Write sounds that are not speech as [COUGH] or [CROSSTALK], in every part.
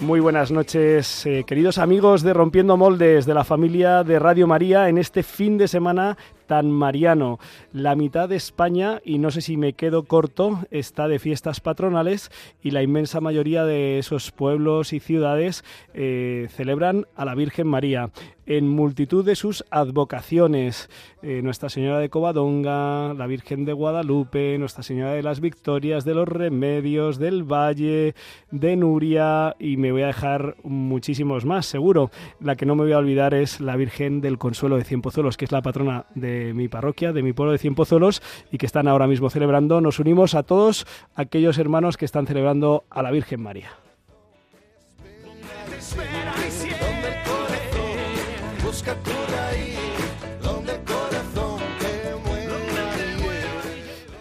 Muy buenas noches, eh, queridos amigos de Rompiendo Moldes de la familia de Radio María en este fin de semana tan mariano. La mitad de España, y no sé si me quedo corto, está de fiestas patronales y la inmensa mayoría de esos pueblos y ciudades eh, celebran a la Virgen María en multitud de sus advocaciones. Eh, Nuestra Señora de Covadonga, la Virgen de Guadalupe, Nuestra Señora de las Victorias, de los Remedios, del Valle, de Nuria y me voy a dejar muchísimos más, seguro. La que no me voy a olvidar es la Virgen del Consuelo de Cienpozuelos, que es la patrona de mi parroquia, de mi pueblo de Cienpozuelos y que están ahora mismo celebrando. Nos unimos a todos aquellos hermanos que están celebrando a la Virgen María.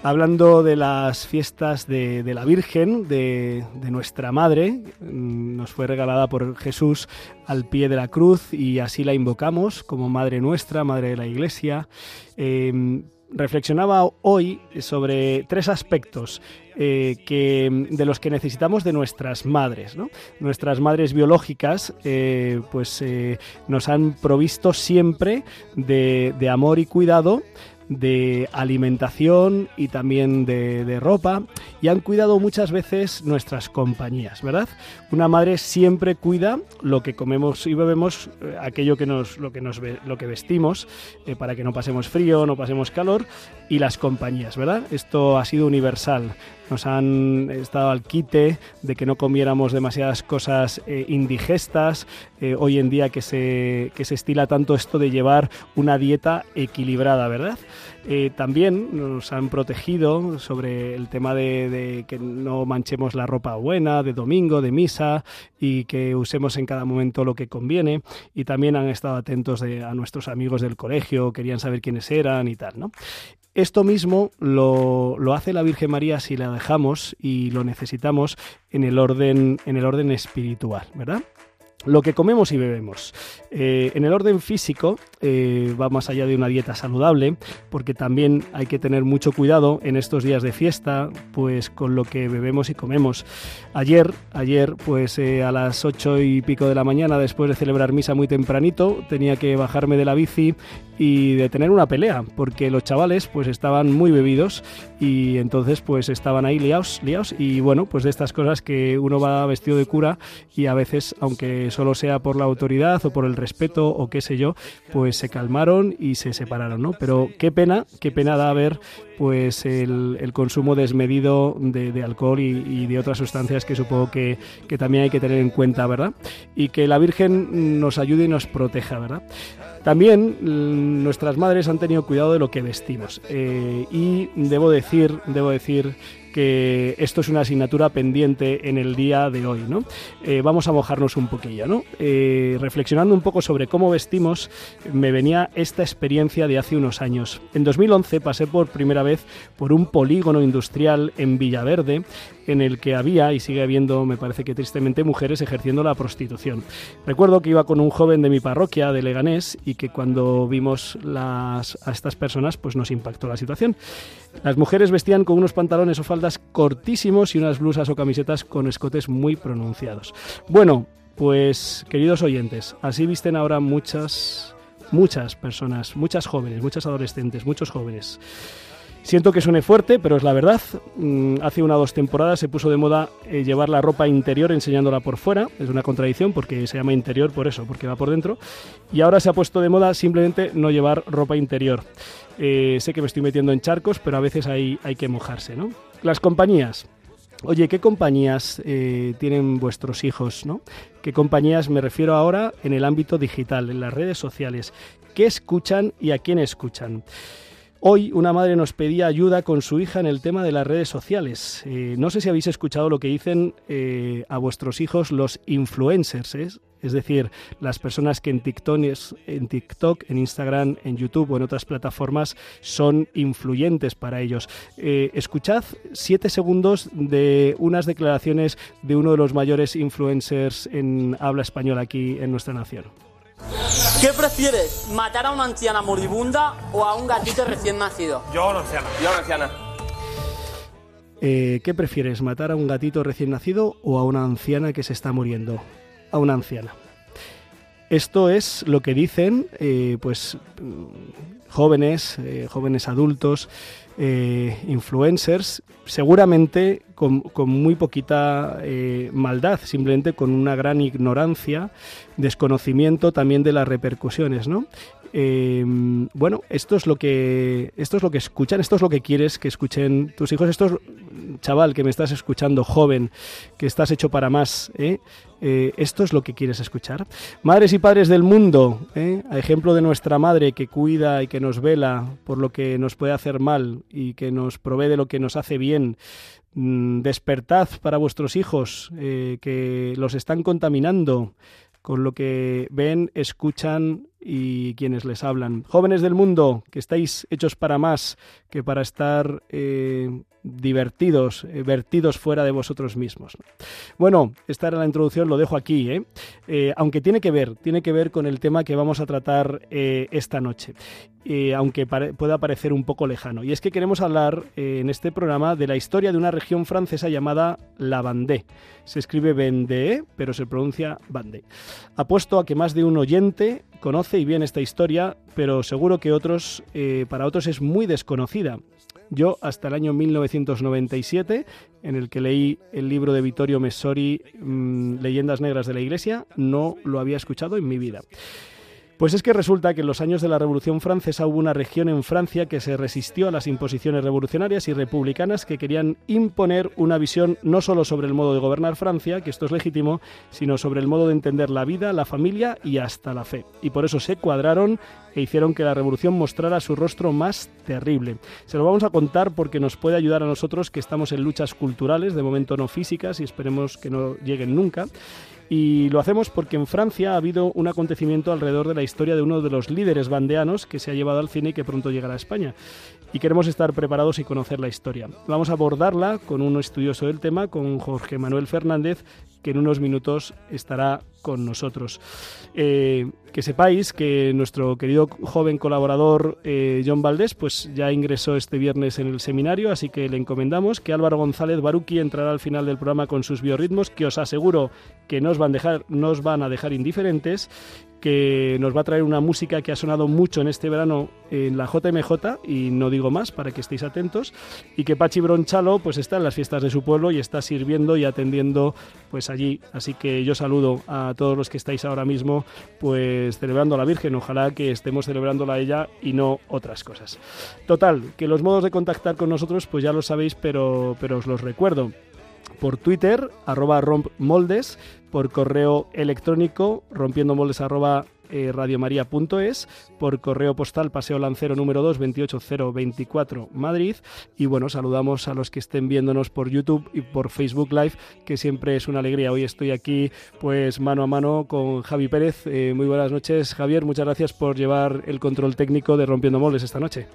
Hablando de las fiestas de, la Virgen, de, nuestra Madre, mm, nos fue regalada por Jesús al pie de la cruz y así la invocamos como Madre nuestra, Madre de la Iglesia. Eh, reflexionaba hoy sobre tres aspectos eh, que, de los que necesitamos de nuestras madres. ¿no? Nuestras madres biológicas eh, pues, eh, nos han provisto siempre de amor y cuidado de alimentación y también de, de, ropa y han cuidado muchas veces nuestras compañías, ¿verdad? Una madre siempre cuida lo que comemos y bebemos, eh, aquello que nos, lo que nos lo que vestimos, eh, para que no pasemos frío, no pasemos calor y las compañías, ¿verdad? Esto ha sido universal. Nos han estado al quite de que no comiéramos demasiadas cosas eh, indigestas. eh, hoy en día que se, que se estila tanto esto de llevar una dieta equilibrada, ¿verdad? Eh, también nos han protegido sobre el tema de, que no manchemos la ropa buena, de domingo, de misa, y que usemos en cada momento lo que conviene. Y también han estado atentos de- a nuestros amigos del colegio, querían saber quiénes eran y tal, ¿no? Esto mismo lo, lo hace la Virgen María si la dejamos y lo necesitamos en el orden, en el orden espiritual, ¿verdad? Lo que comemos y bebemos. Eh, en el orden físico eh, va más allá de una dieta saludable, porque también hay que tener mucho cuidado en estos días de fiesta, pues con lo que bebemos y comemos. Ayer, ayer, pues eh, a las ocho y pico de la mañana, después de celebrar misa muy tempranito, tenía que bajarme de la bici y de tener una pelea, porque los chavales pues estaban muy bebidos y entonces pues estaban ahí liados, liados y bueno, pues de estas cosas que uno va vestido de cura y a veces, aunque solo sea por la autoridad o por el respeto o qué sé yo, pues se calmaron y se separaron, ¿no? Pero qué pena, qué pena da ver pues el, consumo desmedido de, de alcohol y, y de otras sustancias que supongo que, que también hay que tener en cuenta, ¿verdad? Y que la Virgen nos ayude y nos proteja, ¿verdad? También nuestras madres han tenido cuidado de lo que vestimos eh, y debo decir, debo decir que esto es una asignatura pendiente en el día de hoy, ¿no? Eh, vamos a mojarnos un poquillo, ¿no? Eh, reflexionando un poco sobre cómo vestimos, me venía esta experiencia de hace unos años. En 2011 pasé por primera vez por un polígono industrial en Villaverde en el que había y sigue habiendo, me parece que tristemente, mujeres ejerciendo la prostitución. Recuerdo que iba con un joven de mi parroquia, de Leganés, y que cuando vimos a estas personas, pues nos impactó la situación. Las mujeres vestían con unos pantalones o faldas cortísimos y unas blusas o camisetas con escotes muy pronunciados. Bueno, pues queridos oyentes, así visten ahora muchas, muchas personas, muchas jóvenes, muchas adolescentes, muchos jóvenes. Siento que suene fuerte, pero es la verdad. Mm, hace una o dos temporadas se puso de moda eh, llevar la ropa interior enseñándola por fuera. Es una contradicción porque se llama interior por eso, porque va por dentro. Y ahora se ha puesto de moda simplemente no llevar ropa interior. Eh, sé que me estoy metiendo en charcos, pero a veces hay, hay que mojarse, ¿no? Las compañías. Oye, ¿qué compañías eh, tienen vuestros hijos? ¿no? ¿Qué compañías me refiero ahora en el ámbito digital, en las redes sociales? ¿Qué escuchan y a quién escuchan? Hoy una madre nos pedía ayuda con su hija en el tema de las redes sociales. Eh, no sé si habéis escuchado lo que dicen eh, a vuestros hijos los influencers, ¿eh? es decir, las personas que en TikTok, en TikTok, en Instagram, en YouTube o en otras plataformas son influyentes para ellos. escuchad siete segundos de unas declaraciones de uno de los mayores influencers en habla española aquí en nuestra nación. ¿Qué prefieres? ¿Matar a una anciana moribunda o a un gatito recién nacido? Yo a una anciana. Yo a una anciana. Eh, ¿Qué prefieres? ¿Matar a un gatito recién nacido o a una anciana que se está muriendo? A una anciana. Esto es lo que dicen, eh, pues, jóvenes, eh, jóvenes adultos, influencers, seguramente con, muy poquita maldad, simplemente con una gran ignorancia desconocimiento también de las repercusiones, ¿no? Em, bueno, esto es lo que esto es lo que escuchan, esto es lo que quieres que escuchen tus hijos. Esto es, chaval, que me estás escuchando, joven, que estás hecho para más. ¿eh? Eh, esto es lo que quieres escuchar. Madres y padres del mundo, ¿eh? a ejemplo de nuestra madre que cuida y que nos vela por lo que nos puede hacer mal y que nos provee de lo que nos hace bien. Mm, despertad para vuestros hijos que los están contaminando. Con lo que ven, escuchan y quienes les hablan. Jóvenes del mundo, que estáis hechos para más que para estar eh, divertidos, eh, vertidos fuera de vosotros mismos. Bueno, esta era la introducción, lo dejo aquí, ¿eh? aunque tiene que ver, tiene que ver con el tema que vamos a tratar esta noche. aunque pueda parecer un poco lejano. Y es que queremos hablar en este programa de la historia de una región francesa llamada la Vendée. Se escribe Vendée, pero se pronuncia Vendée. Apuesto a que más de un oyente conoce y bien esta historia, pero seguro que otros, eh, para otros es muy desconocida. Yo hasta el año 1997, en el que leí el libro de Vittorio Messori, mm, Leyendas Negras de la Iglesia, no lo había escuchado en mi vida. Pues es que resulta que en los años de la Revolución Francesa hubo una región en Francia que se resistió a las imposiciones revolucionarias y republicanas que querían imponer una visión no solo sobre el modo de gobernar Francia, que esto es legítimo, sino sobre el modo de entender la vida, la familia y hasta la fe. Y por eso se cuadraron e hicieron que la revolución mostrara su rostro más terrible. Se lo vamos a contar porque nos puede ayudar a nosotros que estamos en luchas culturales, de momento no físicas y esperemos que no lleguen nunca. Y lo hacemos porque en Francia ha habido un acontecimiento alrededor de la historia de uno de los líderes bandeanos que se ha llevado al cine y que pronto llegará a España. Y queremos estar preparados y conocer la historia. Vamos a abordarla con un estudioso del tema, con Jorge Manuel Fernández, que en unos minutos estará con nosotros. Eh, que sepáis que nuestro querido joven colaborador eh, John Valdés pues ya ingresó este viernes en el seminario, así que le encomendamos que Álvaro González Baruqui entrará al final del programa con sus biorritmos, que os aseguro que no van, dejar, no os van a dejar indiferentes que nos va a traer una música que ha sonado mucho en este verano en la JMJ y no digo más para que estéis atentos y que Pachi Bronchalo pues está en las fiestas de su pueblo y está sirviendo y atendiendo pues allí así que yo saludo a todos los que estáis ahora mismo pues celebrando a la Virgen. Ojalá que estemos celebrándola a ella y no otras cosas. Total que los modos de contactar con nosotros pues ya lo sabéis pero pero os los recuerdo. Por Twitter, arroba rompmoldes, por correo electrónico, rompiendo moldes arroba eh, radiomaria.es, por correo postal Paseo Lancero número 2, 28024 Madrid. Y bueno, saludamos a los que estén viéndonos por YouTube y por Facebook Live, que siempre es una alegría. Hoy estoy aquí pues mano a mano con Javi Pérez. Eh, muy buenas noches, Javier. Muchas gracias por llevar el control técnico de Rompiendo Moldes esta noche.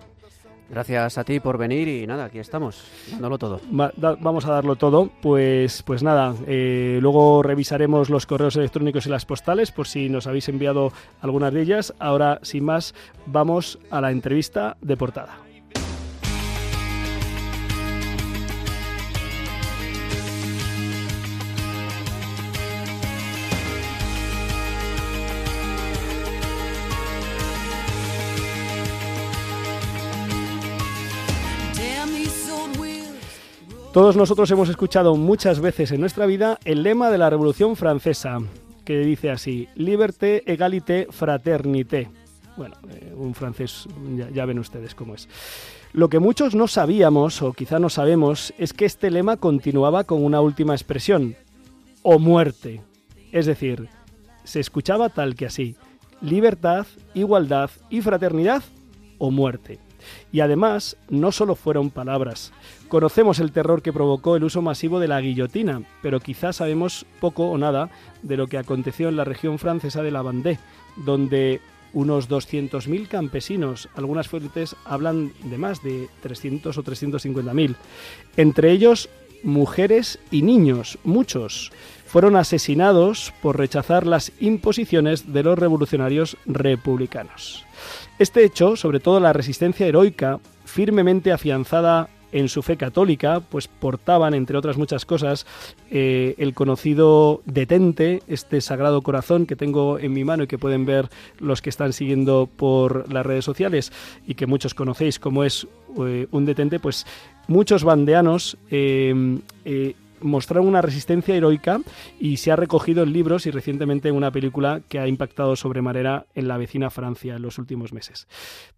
Gracias a ti por venir y nada, aquí estamos, dándolo todo. vamos a darlo todo. Pues, pues nada, eh, luego revisaremos los correos electrónicos y las postales por si nos habéis enviado algunas de ellas. Ahora, sin más, vamos a la entrevista de portada. Todos nosotros hemos escuchado muchas veces en nuestra vida el lema de la Revolución Francesa, que dice así, Liberté, égalité, fraternité. Bueno, eh, un francés, ya, ya ven ustedes cómo es. Lo que muchos no sabíamos, o quizá no sabemos, es que este lema continuaba con una última expresión, o muerte. Es decir, se escuchaba tal que así, libertad, igualdad y fraternidad o muerte. Y además, no solo fueron palabras. Conocemos el terror que provocó el uso masivo de la guillotina, pero quizás sabemos poco o nada de lo que aconteció en la región francesa de la Vendée, donde unos 200.000 campesinos, algunas fuentes hablan de más de 300 o 350.000, entre ellos mujeres y niños, muchos, fueron asesinados por rechazar las imposiciones de los revolucionarios republicanos. Este hecho, sobre todo la resistencia heroica, firmemente afianzada en su fe católica, pues portaban, entre otras muchas cosas, eh, el conocido detente, este sagrado corazón que tengo en mi mano y que pueden ver los que están siguiendo por las redes sociales y que muchos conocéis como es eh, un detente, pues muchos bandeanos eh, mostraron una resistencia heroica y se ha recogido en libros y recientemente en una película que ha impactado sobremanera en la vecina Francia en los últimos meses.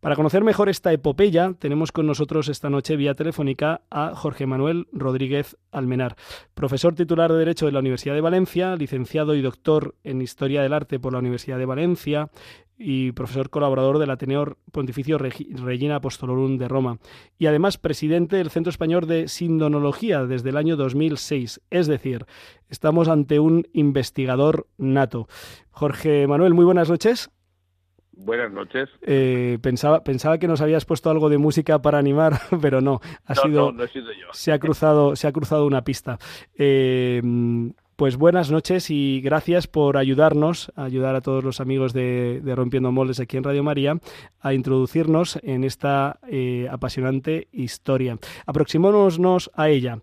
Para conocer mejor esta epopeya, tenemos con nosotros esta noche vía telefónica a Jorge Manuel Rodríguez Almenar, profesor titular de Derecho de la Universidad de Valencia, licenciado y doctor en Historia del Arte por la Universidad de Valencia, y profesor colaborador del Ateneo Pontificio Regi- Regina Apostolorum de Roma, y además presidente del Centro Español de Sindonología desde el año 2006. Es decir, estamos ante un investigador nato. Jorge Manuel, muy buenas noches. Buenas noches. Eh, pensaba, pensaba que nos habías puesto algo de música para animar, [LAUGHS] pero no, ha no, sido, no, no he sido yo. se ha cruzado, se ha cruzado una pista. Eh, pues buenas noches y gracias por ayudarnos, ayudar a todos los amigos de, Rompiendo Moldes aquí en Radio María, a introducirnos en esta eh, apasionante historia. Aproximémonos a ella.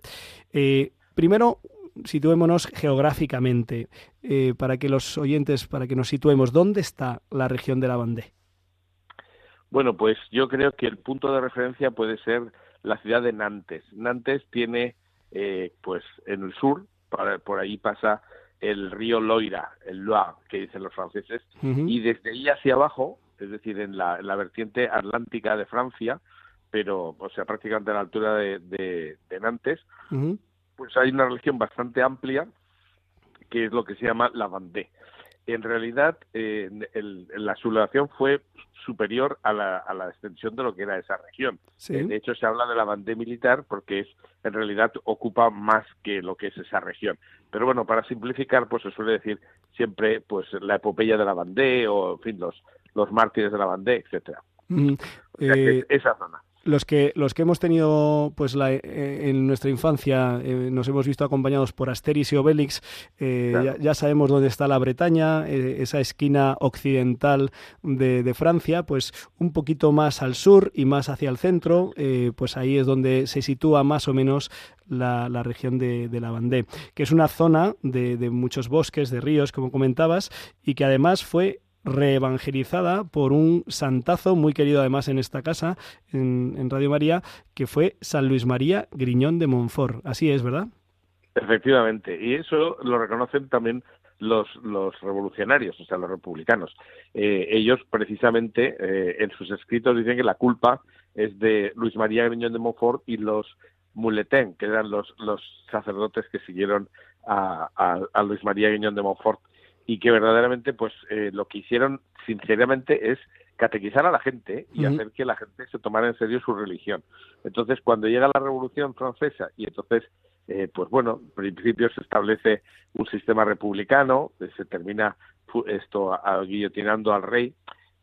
Eh, primero, situémonos geográficamente, eh, para que los oyentes, para que nos situemos, ¿dónde está la región de la Vendée? Bueno, pues yo creo que el punto de referencia puede ser la ciudad de Nantes. Nantes tiene, pues en el sur, para- por ahí pasa el río Loira, el Loire, que dicen los franceses, y desde ahí hacia abajo, es decir, en la, en la vertiente atlántica de Francia, pero, o sea, prácticamente a la altura de, de- de Nantes, pues hay una región bastante amplia que es lo que se llama la Vendée. En realidad, eh, el- la sublevación fue superior a la, a la extensión de lo que era esa región. Sí. Eh, De hecho, se habla de la Vendée militar porque es en realidad ocupa más que lo que es esa región. Pero bueno, para simplificar, pues se suele decir siempre pues la epopeya de la Vendée o, en fin, los, los mártires de la Vendée, etcétera. Ujú. O sea, Eh, es esa zona. Los que los que hemos tenido pues la, eh, en nuestra infancia eh, nos hemos visto acompañados por Asterix y Obelix eh, Claro. ya, ya sabemos dónde está la Bretaña esa esquina occidental de, de Francia pues un poquito más al sur y más hacia el centro pues ahí es donde se sitúa más o menos la, la región de, de la Vendée que es una zona de, de muchos bosques de ríos como comentabas y que además fue reevangelizada por un santazo muy querido además en esta casa, en, en Radio María, que fue San Luis María Griñón de Montfort. Así es, ¿verdad? Efectivamente, y eso lo reconocen también los, los revolucionarios, o sea, los republicanos. Eh, ellos, precisamente, eh, en sus escritos dicen que la culpa es de Luis María Griñón de Montfort y los Muletén, que eran los, los sacerdotes que siguieron a, a, a Luis María Griñón de Montfort, y que verdaderamente, pues, eh, lo que hicieron, sinceramente, es catequizar a la gente y Ujú. hacer que la gente se tomara en serio su religión. Entonces, cuando llega la Revolución Francesa y entonces eh, pues bueno, en principio se establece un sistema republicano, eh, se termina esto a- a- guillotinando al rey,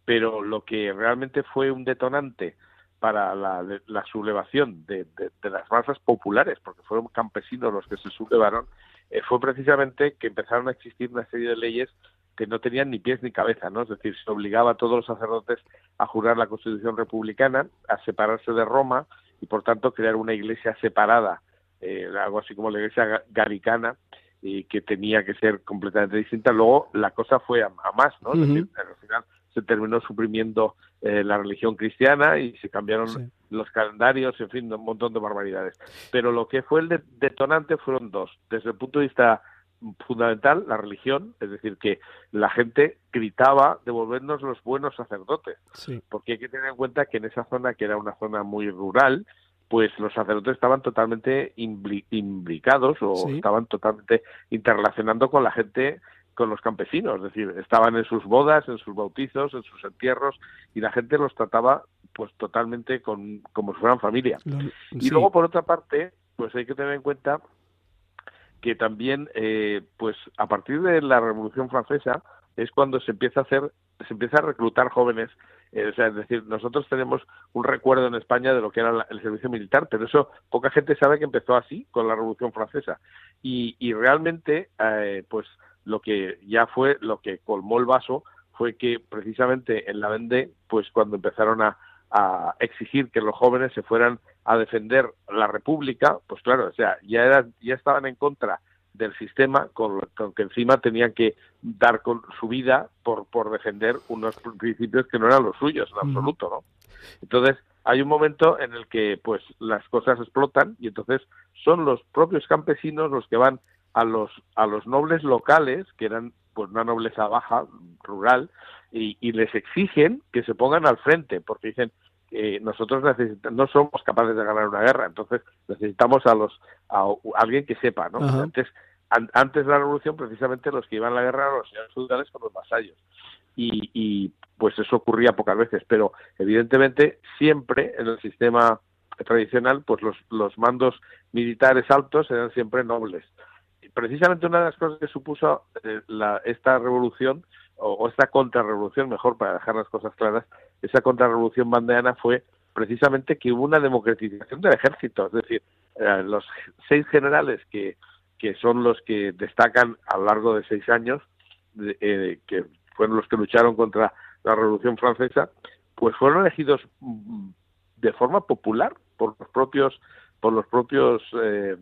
pero lo que realmente fue un detonante para la, la sublevación de, de- de las masas populares, porque fueron campesinos los que se sublevaron, eh, fue precisamente que empezaron a existir una serie de leyes que no tenían ni pies ni cabeza, ¿no? Es decir, se obligaba a todos los sacerdotes a jurar la Constitución republicana, a separarse de Roma y, por tanto, crear una iglesia separada eh, algo así como la iglesia ga- galicana y que tenía que ser completamente distinta. Luego la cosa fue a, a más, ¿no? Es decir, al final se terminó suprimiendo eh, la religión cristiana y se cambiaron los calendarios, en fin, un montón de barbaridades. Pero lo que fue el detonante fueron dos. Desde el punto de vista fundamental, la religión, es decir, que la gente gritaba devolvernos los buenos sacerdotes, porque hay que tener en cuenta que en esa zona, que era una zona muy rural, pues los sacerdotes estaban totalmente imbricados o estaban totalmente interrelacionando con la gente, con los campesinos, es decir, estaban en sus bodas, en sus bautizos, en sus entierros y la gente los trataba pues totalmente con, como si fueran familia. Y luego por otra parte, pues hay que tener en cuenta que también, eh, pues a partir de la Revolución Francesa es cuando se empieza a hacer, se empieza a reclutar jóvenes. Eh, o sea, es decir, nosotros tenemos un recuerdo en España de lo que era el servicio militar, pero eso poca gente sabe que empezó así con la Revolución Francesa. Y, y realmente, eh, pues lo que ya fue, lo que colmó el vaso fue que precisamente en la Vendée, pues cuando empezaron a, a exigir que los jóvenes se fueran a defender la República, pues claro, o sea, ya, era, ya estaban en contra del sistema con, que encima tenían que dar con su vida por, por defender unos principios que no eran los suyos en absoluto, ¿no? Entonces, hay un momento en el que pues las cosas explotan y entonces son los propios campesinos los que van a los a los nobles locales que eran pues una nobleza baja rural y, y les exigen que se pongan al frente porque dicen nosotros no somos capaces de ganar una guerra, entonces necesitamos a los a, alguien que sepa, ¿no? Antes antes de la revolución precisamente los que iban a la guerra eran los señores feudales con los vasallos y, y pues eso ocurría pocas veces, pero evidentemente siempre en el sistema tradicional pues los, los mandos militares altos eran siempre nobles. Precisamente una de las cosas que supuso eh, la, esta revolución o, esta contrarrevolución, mejor para dejar las cosas claras, esa contrarrevolución bandeana fue precisamente que hubo una democratización del ejército, es decir, eh, los seis generales que, que son los que destacan a lo largo de seis años, eh, que fueron los que lucharon contra la Revolución Francesa, pues fueron elegidos mm, de forma popular por los propios por los propios eh,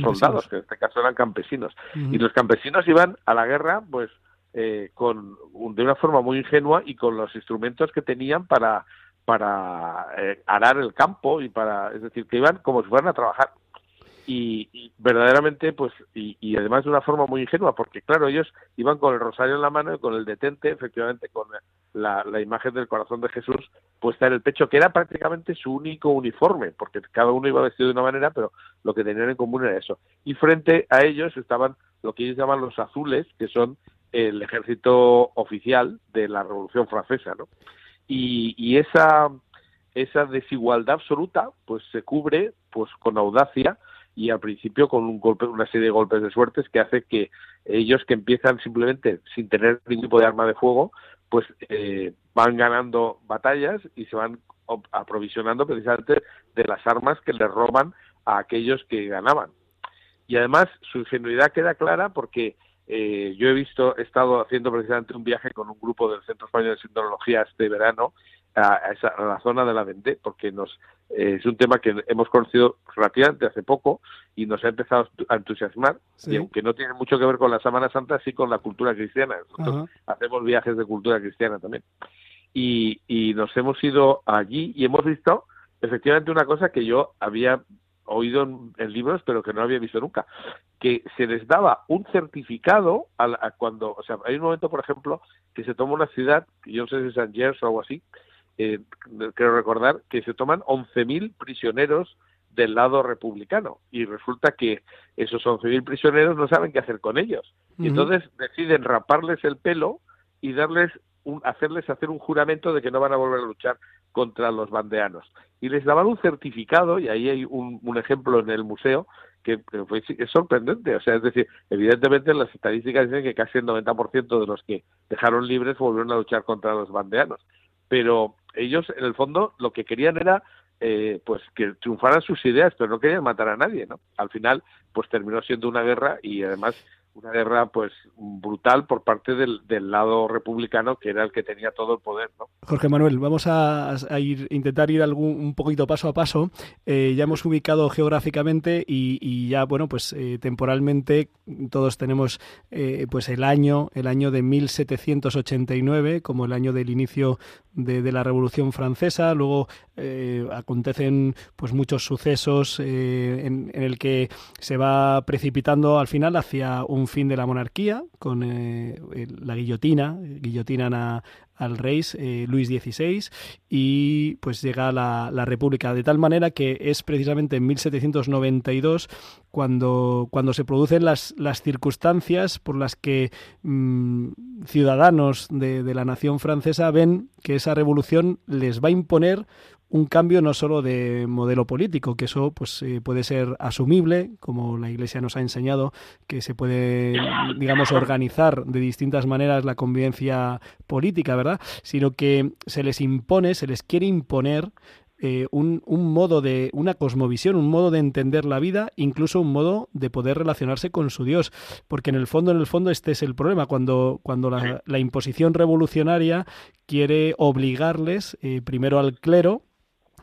soldados, que en este caso eran campesinos. Y los campesinos iban a la guerra, pues eh, con, de una forma muy ingenua y con los instrumentos que tenían para, para eh, arar el campo y para, es decir, que iban como si fueran a trabajar. Y, verdaderamente, pues, y, además de una forma muy ingenua, porque claro, ellos iban con el rosario en la mano y con el detente, efectivamente, con la, la imagen del corazón de Jesús puesta en el pecho, que era prácticamente su único uniforme, porque cada uno iba vestido de una manera, pero lo que tenían en común era eso. Y frente a ellos estaban lo que ellos llaman los azules, que son el ejército oficial de la Revolución Francesa, ¿no? Y, esa esa desigualdad absoluta, pues se cubre, pues con audacia y al principio con un golpe, una serie de golpes de suertes que hace que ellos que empiezan simplemente sin tener ningún tipo de arma de fuego, pues eh, van ganando batallas y se van aprovisionando precisamente de las armas que les roban a aquellos que ganaban. Y además su ingenuidad queda clara porque eh, yo he visto, he estado haciendo precisamente un viaje con un grupo del Centro Español de Sindología este verano a, esa, la zona de la Vendée, porque nos eh, es un tema que hemos conocido relativamente hace poco y nos ha empezado a entusiasmar, y aunque no tiene mucho que ver con la Semana Santa, sí con la cultura cristiana. Nosotros hacemos viajes de cultura cristiana también. Y, y nos hemos ido allí y hemos visto efectivamente una cosa que yo había oído en, libros, pero que no había visto nunca, que se les daba un certificado a, cuando, o sea, hay un momento, por ejemplo, que se toma una ciudad, yo no sé si es San Gers o algo así, eh, quiero recordar que se toman 11.000 prisioneros del lado republicano y resulta que esos 11.000 prisioneros no saben qué hacer con ellos. Y entonces deciden raparles el pelo y darles un, hacerles hacer un juramento de que no van a volver a luchar contra los bandeanos. Y les daban un certificado, y ahí hay un, ejemplo en el museo, que fue, es sorprendente. O sea, es decir, evidentemente las estadísticas dicen que casi el 90% de los que dejaron libres volvieron a luchar contra los bandeanos. Pero ellos, en el fondo, lo que querían era eh, pues que triunfaran sus ideas, pero no querían matar a nadie, ¿no? Al final, pues terminó siendo una guerra y además una guerra pues brutal por parte del, del, lado republicano que era el que tenía todo el poder ¿no? Jorge Manuel vamos a, a ir intentar ir algún, un poquito paso a paso eh, ya hemos ubicado geográficamente y, y ya bueno pues eh, temporalmente todos tenemos eh, pues el año el año de 1789 como el año del inicio de, de la Revolución Francesa luego eh, acontecen pues muchos sucesos en, en el que se va precipitando al final hacia un fin de la monarquía con eh, la guillotina, guillotinan a, al rey eh, Luis XVI y pues llega la, la, República. De tal manera que es precisamente en 1792 cuando, cuando se producen las, las circunstancias por las que mmm, ciudadanos de la nación francesa ven que esa revolución les va a imponer un cambio no solo de modelo político, que eso pues eh, puede ser asumible, como la Iglesia nos ha enseñado, que se puede, digamos, organizar de distintas maneras la convivencia política, ¿verdad? Sino que se les impone, se les quiere imponer eh, un, un, modo de, una cosmovisión, un modo de entender la vida, incluso un modo de poder relacionarse con su Dios. Porque en el fondo, en el fondo, este es el problema, cuando, cuando la, la imposición revolucionaria quiere obligarles eh, primero al clero,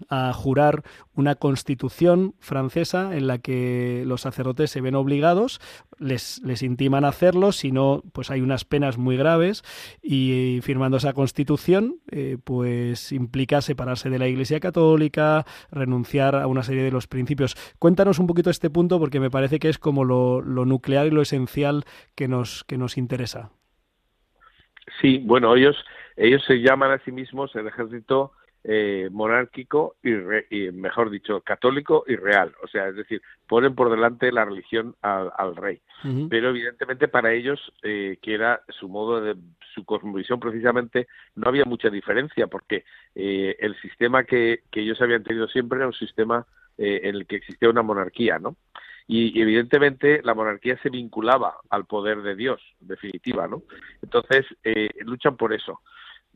a jurar una constitución francesa en la que los sacerdotes se ven obligados, les, les intiman a hacerlo, si no, pues hay unas penas muy graves y, firmando esa constitución, eh, pues implica separarse de la Iglesia Católica, renunciar a una serie de los principios. Cuéntanos un poquito este punto porque me parece que es como lo, lo nuclear y lo esencial que nos, que nos interesa. Sí, bueno, ellos, ellos se llaman a sí mismos el ejército eh, monárquico y, re, y, mejor dicho católico y real o sea es decir ponen por delante la religión al, al rey uh -huh. pero evidentemente para ellos eh, que era su modo de su cosmovisión precisamente no había mucha diferencia porque eh, el sistema que, que, ellos habían tenido siempre era un sistema eh, en el que existía una monarquía no y, y, evidentemente la monarquía se vinculaba al poder de Dios, en definitiva, ¿no? Entonces eh, luchan por eso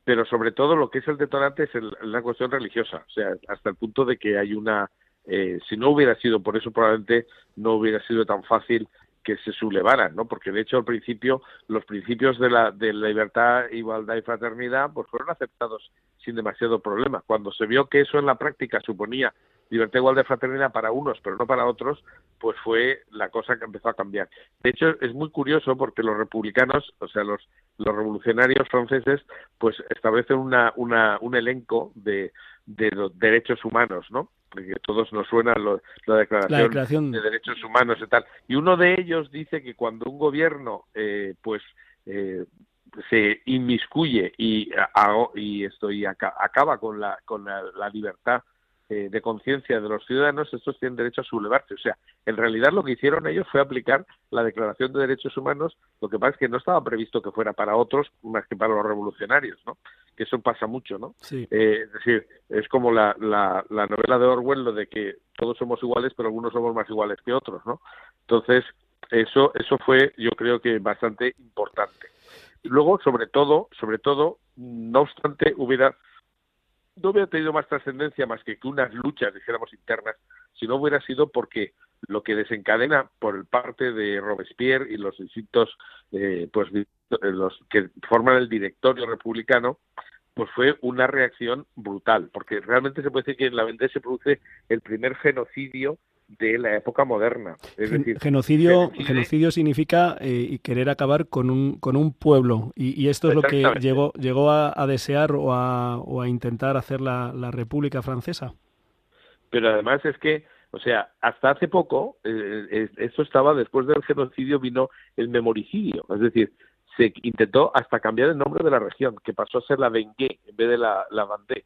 pero sobre todo lo que es el detonante es el, la cuestión religiosa, o sea, hasta el punto de que hay una, eh, si no hubiera sido por eso probablemente no hubiera sido tan fácil que se sublevaran, ¿no? Porque de hecho al principio los principios de la, de la libertad, igualdad y fraternidad pues fueron aceptados sin demasiado problema. Cuando se vio que eso en la práctica suponía libertad, igualdad y fraternidad para unos, pero no para otros, pues fue la cosa que empezó a cambiar. De hecho, es muy curioso porque los republicanos, o sea, los, los revolucionarios franceses, pues establecen una, una, un elenco de, de los derechos humanos, ¿no? Porque todos nos suena lo, la, declaración la, declaración de derechos humanos y tal. Y uno de ellos dice que cuando un gobierno, eh, pues, eh, se inmiscuye y, a, y esto y acaba con la, con la, la libertad eh, de conciencia de los ciudadanos, estos tienen derecho a sublevarse. O sea, en realidad lo que hicieron ellos fue aplicar la Declaración de Derechos Humanos, lo que pasa es que no estaba previsto que fuera para otros más que para los revolucionarios, ¿no? Que eso pasa mucho, ¿no? Sí. Eh, es decir, es como la, la, la novela de Orwell, lo de que todos somos iguales, pero algunos somos más iguales que otros, ¿no? Entonces, eso, eso fue, yo creo que bastante importante. Luego, sobre todo, sobre todo, no obstante, hubiera no hubiera tenido más trascendencia más que, unas luchas, dijéramos, internas, si no hubiera sido porque lo que desencadena por el parte de Robespierre y los distintos, eh, pues, los que forman el directorio republicano, pues fue una reacción brutal, porque realmente se puede decir que en la Vendée se produce el primer genocidio de la época moderna. Es decir, genocidio, genocidio significa eh, querer acabar con un, con un pueblo y, y esto es lo que llegó, llegó a, a desear o a, o a, intentar hacer la, la, República Francesa. Pero además es que, o sea, hasta hace poco, eh, esto estaba después del genocidio vino el memoricidio, es decir, se intentó hasta cambiar el nombre de la región, que pasó a ser la Bengué en vez de la, la Vendée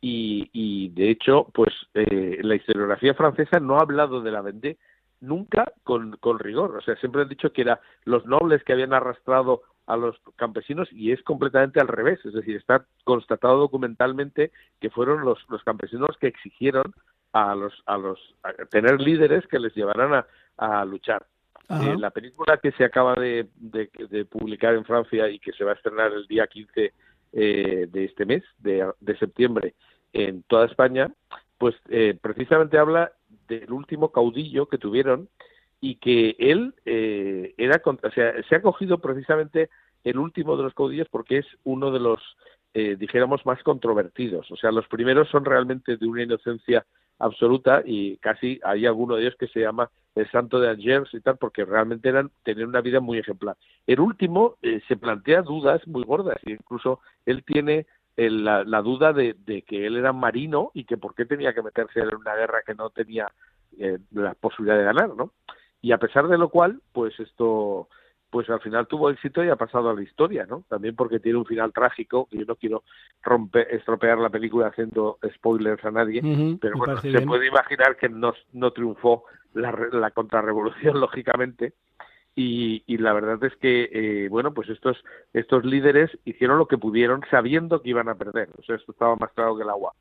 y, y de hecho, pues eh, la historiografía francesa no ha hablado de la Vendée nunca con, con rigor. O sea, siempre han dicho que eran los nobles que habían arrastrado a los campesinos y es completamente al revés. Es decir, está constatado documentalmente que fueron los, los campesinos que exigieron a los, a los a tener líderes que les llevaran a, a luchar. Eh, la película que se acaba de, de, de, publicar en Francia y que se va a estrenar el día 15 eh, de este mes, de, de, septiembre, en toda España, pues eh, precisamente habla del último caudillo que tuvieron y que él eh, era, o sea, se ha cogido precisamente el último de los caudillos porque es uno de los, eh, dijéramos, más controvertidos. O sea, los primeros son realmente de una inocencia absoluta y casi hay alguno de ellos que se llama el santo de Angers y tal, porque realmente eran tener una vida muy ejemplar. El último eh, se plantea dudas muy gordas e incluso él tiene la, la, duda de, de, que él era marino y que por qué tenía que meterse en una guerra que no tenía eh, la posibilidad de ganar, ¿no? Y a pesar de lo cual, pues esto pues al final tuvo éxito y ha pasado a la historia, ¿no? También porque tiene un final trágico, que yo no quiero romper, estropear la película haciendo spoilers a nadie, pero bueno, se puede imaginar que no, no triunfó la, la contrarrevolución, [LAUGHS] lógicamente, y, y, la verdad es que, eh, bueno, pues estos, estos líderes hicieron lo que pudieron sabiendo que iban a perder, o sea, esto estaba más claro que el agua.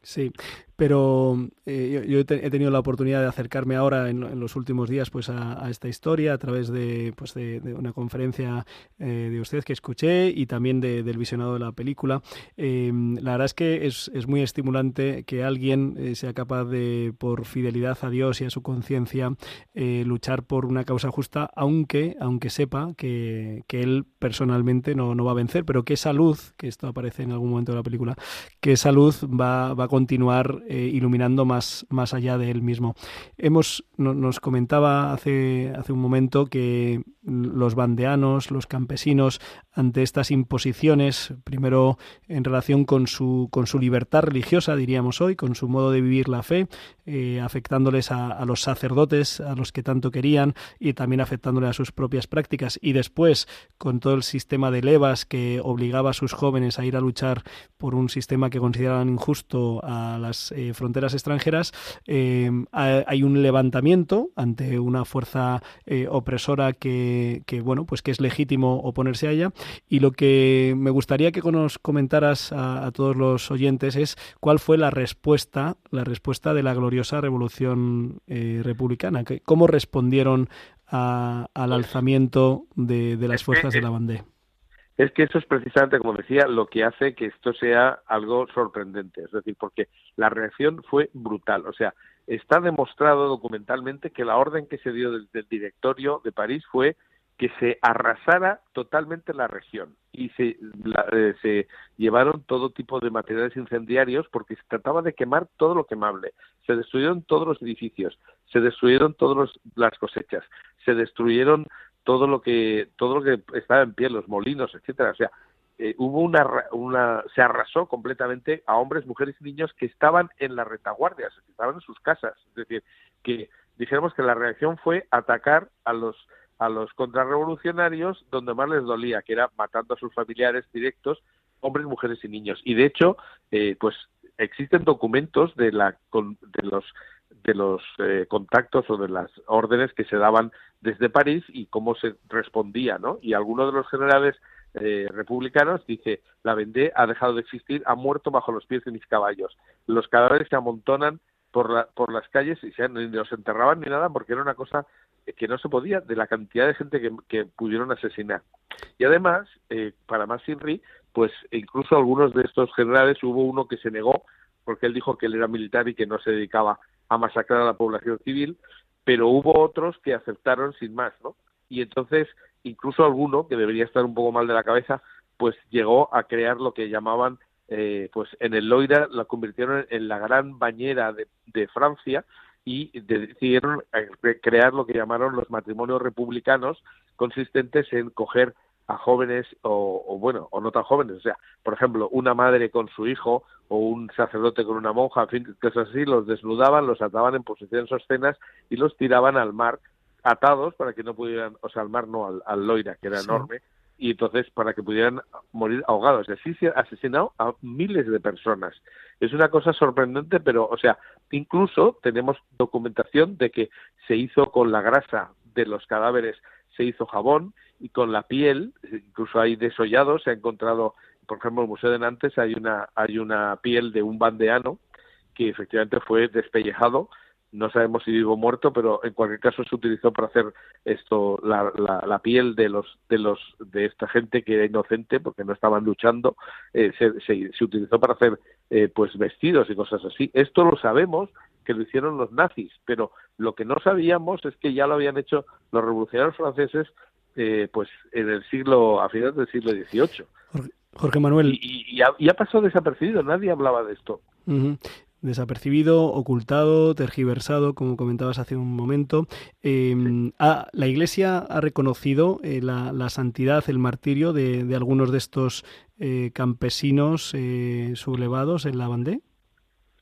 Sí, pero eh, yo, he, tenido la oportunidad de acercarme ahora en, los últimos días pues a, esta historia a través de, pues de, una conferencia eh, de usted que escuché y también del visionado de la película. Em, la verdad es que es, es, muy estimulante que alguien eh, sea capaz de, por fidelidad a Dios y a su conciencia, luchar por una causa justa, aunque, aunque sepa que, que él personalmente no, no, va a vencer, pero que esa luz, que esto aparece en algún momento de la película, que esa luz va, va a continuar eh, iluminando más, más allá de él mismo. Hemos, nos comentaba hace, hace un momento que los bandeanos, los campesinos, ante estas imposiciones, primero en relación con su, con su libertad religiosa, diríamos hoy, con su modo de vivir la fe, eh, afectándoles a, los sacerdotes, a los que tanto querían, y también afectándoles a sus propias prácticas, y después con todo el sistema de levas que obligaba a sus jóvenes a ir a luchar por un sistema que consideraban injusto a las eh, fronteras extranjeras, eh, hay un levantamiento ante una fuerza eh, opresora que, bueno, pues que es legítimo oponerse a ella. Y lo que me gustaría que nos comentaras a, todos los oyentes es cuál fue la respuesta, la respuesta de la gloriosa revolución republicana. ¿Cómo respondieron al alzamiento de, las fuerzas de la bandera? Es que eso es precisamente, como decía, lo que hace que esto sea algo sorprendente. Es decir, porque la reacción fue brutal. O sea, está demostrado documentalmente que la orden que se dio del, directorio de París fue que se arrasara totalmente la región y se, eh, se llevaron todo tipo de materiales incendiarios porque se trataba de quemar todo lo quemable. Se destruyeron todos los edificios, se destruyeron todas las cosechas, se destruyeron todo lo que todo lo que estaba en pie, los molinos, etcétera. O sea, eh, hubo una, una se arrasó completamente a hombres, mujeres y niños que estaban en las retaguardias, que estaban en sus casas. Es decir, que dijéramos que la reacción fue atacar a los a los contrarrevolucionarios donde más les dolía, que era matando a sus familiares directos, hombres, mujeres y niños. Y de hecho, eh, pues existen documentos de la de los de los eh, contactos o de las órdenes que se daban desde París y cómo se respondía, ¿no? Y alguno de los generales eh, republicanos dice, la Vendée ha dejado de existir, ha muerto bajo los pies de mis caballos. Los cadáveres se amontonan por, la, por las calles y se, ni los enterraban ni nada porque era una cosa que no se podía de la cantidad de gente que, pudieron asesinar. Y además, eh, para más Sinri, pues incluso algunos de estos generales hubo uno que se negó porque él dijo que él era militar y que no se dedicaba a masacrar a la población civil, pero hubo otros que aceptaron sin más, ¿no? Y entonces, incluso alguno, que debería estar un poco mal de la cabeza, pues llegó a crear lo que llamaban, eh, pues en el Loira la convirtieron en la gran bañera de, de Francia y decidieron eh, crear lo que llamaron los matrimonios republicanos, consistentes en coger a jóvenes o, bueno o no tan jóvenes. O sea por ejemplo una madre con su hijo o un sacerdote con una monja en fin cosas así los desnudaban los ataban en posiciones obscenas y los tiraban al mar atados para que no pudieran o sea al mar no al, Loira que era enorme y entonces para que pudieran morir ahogados. Y así se ha asesinado a miles de personas. Es una cosa sorprendente pero o sea incluso tenemos documentación de que se hizo con la grasa de los cadáveres se hizo jabón y con la piel, incluso hay desollados, se ha encontrado, por ejemplo, en el Museo de Nantes hay una, hay una piel de un bandeano que efectivamente fue despellejado no sabemos si vivo o muerto, pero en cualquier caso se utilizó para hacer esto, la, la, piel de los, de los, de esta gente que era inocente porque no estaban luchando, eh, se, se, utilizó para hacer eh, pues vestidos y cosas así. Esto lo sabemos que lo hicieron los nazis, pero lo que no sabíamos es que ya lo habían hecho los revolucionarios franceses, eh, pues en el siglo, a finales del siglo XVIII. Jorge Manuel. Y, ha, pasado desapercibido, nadie hablaba de esto desapercibido, ocultado, tergiversado, como comentabas hace un momento. Em, la Iglesia ha reconocido eh, la, santidad, el martirio de, algunos de estos eh, campesinos eh, sublevados en la Bandé.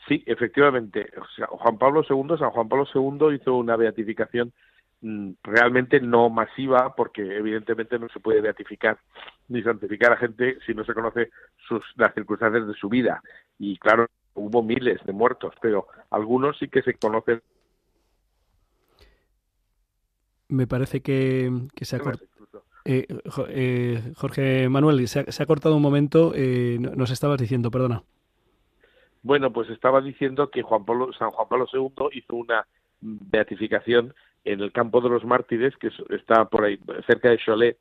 Sí, efectivamente. Juan Pablo II, San Juan Pablo II hizo una beatificación mm, realmente no masiva, porque evidentemente no se puede beatificar ni santificar a gente si no se conoce sus, las circunstancias de su vida. Y claro, hubo miles de muertos, pero algunos sí que se conocen. Me parece que, se ha cortado. Eh, eh, Jorge Manuel, se ha, cortado un momento, eh, nos estabas diciendo, perdona. Bueno, pues estaba diciendo que Juan Pablo, San Juan Pablo II hizo una beatificación en el campo de los mártires, que está por ahí, cerca de Cholet,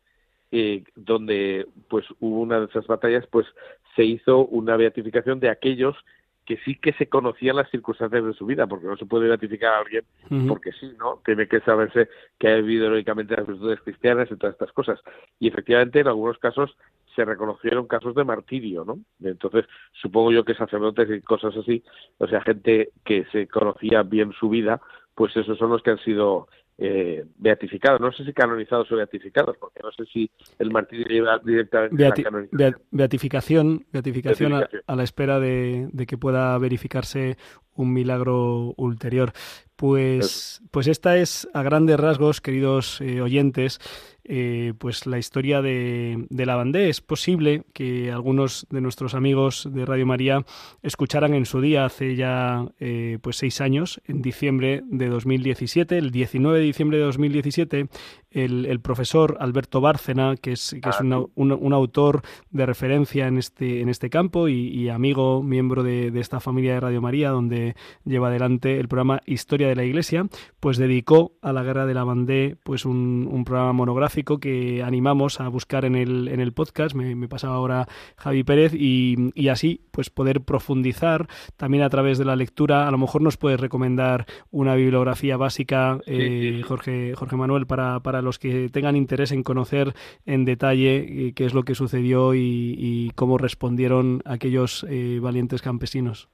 donde pues hubo una de esas batallas, pues se hizo una beatificación de aquellos que sí que se conocían las circunstancias de su vida, porque no se puede identificar a alguien porque sí, ¿no? Tiene que saberse que ha vivido heroicamente las virtudes cristianas y todas estas cosas. Y efectivamente, en algunos casos se reconocieron casos de martirio, ¿no? Entonces, supongo yo que sacerdotes y cosas así, o sea, gente que se conocía bien su vida, pues esos son los que han sido eh, beatificados. No sé si canonizados o beatificados, porque no sé si el martirio lleva directamente a la beatificación, beatificación, A, la espera de, de, que pueda verificarse un milagro ulterior. Pues, pues esta es, a grandes rasgos, queridos eh, oyentes, eh, pues la historia de, la bandera. Es posible que algunos de nuestros amigos de Radio María escucharan en su día, hace ya eh, pues seis años, en diciembre de 2017, el 19 de diciembre de 2017, el, profesor Alberto Bárcena, que es, que es ah, un, autor de referencia en este, en este campo y, amigo, miembro de, esta familia de Radio María, donde lleva adelante el programa Historia de la Iglesia, pues dedicó a la Guerra de la Bandé pues un, programa monográfico que animamos a buscar en el, en el podcast, me, pasaba ahora Javi Pérez, y, así pues poder profundizar también a través de la lectura. A lo mejor nos puedes recomendar una bibliografía básica, eh, Jorge, Jorge Manuel, para, para los que tengan interés en conocer en detalle eh, qué es lo que sucedió y, cómo respondieron aquellos eh, valientes campesinos?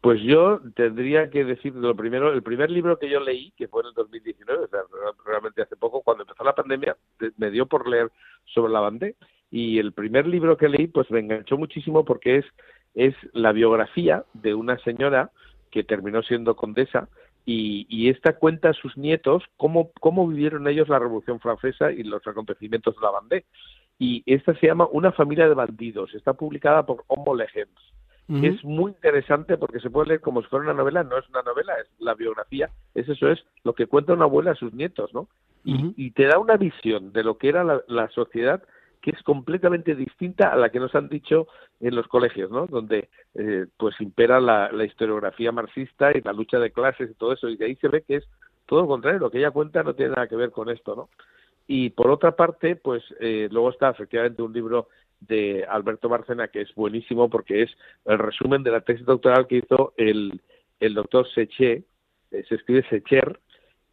Pues yo tendría que decir lo primero, el primer libro que yo leí, que fue en el 2019, o sea, realmente hace poco, cuando empezó la pandemia, me dio por leer sobre la bandera y el primer libro que leí pues me enganchó muchísimo porque es es la biografía de una señora que terminó siendo condesa y, esta cuenta a sus nietos cómo, cómo vivieron ellos la Revolución Francesa y los acontecimientos de la Vendée. Y esta se llama Una familia de bandidos. Está publicada por Homo Legends. Es muy interesante porque se puede leer como si fuera una novela. No es una novela, es la biografía. Es eso, es lo que cuenta una abuela a sus nietos, ¿no? Y, te da una visión de lo que era la sociedad que es completamente distinta a la que nos han dicho en los colegios, ¿no? Donde eh, pues impera la, historiografía marxista y la lucha de clases y todo eso, y de ahí se ve que es todo lo contrario, lo que ella cuenta no tiene nada que ver con esto, ¿no? Y por otra parte, pues eh, luego está efectivamente un libro de Alberto Barcena que es buenísimo porque es el resumen de la tesis doctoral que hizo el, el doctor Seche, eh, se escribe Secher,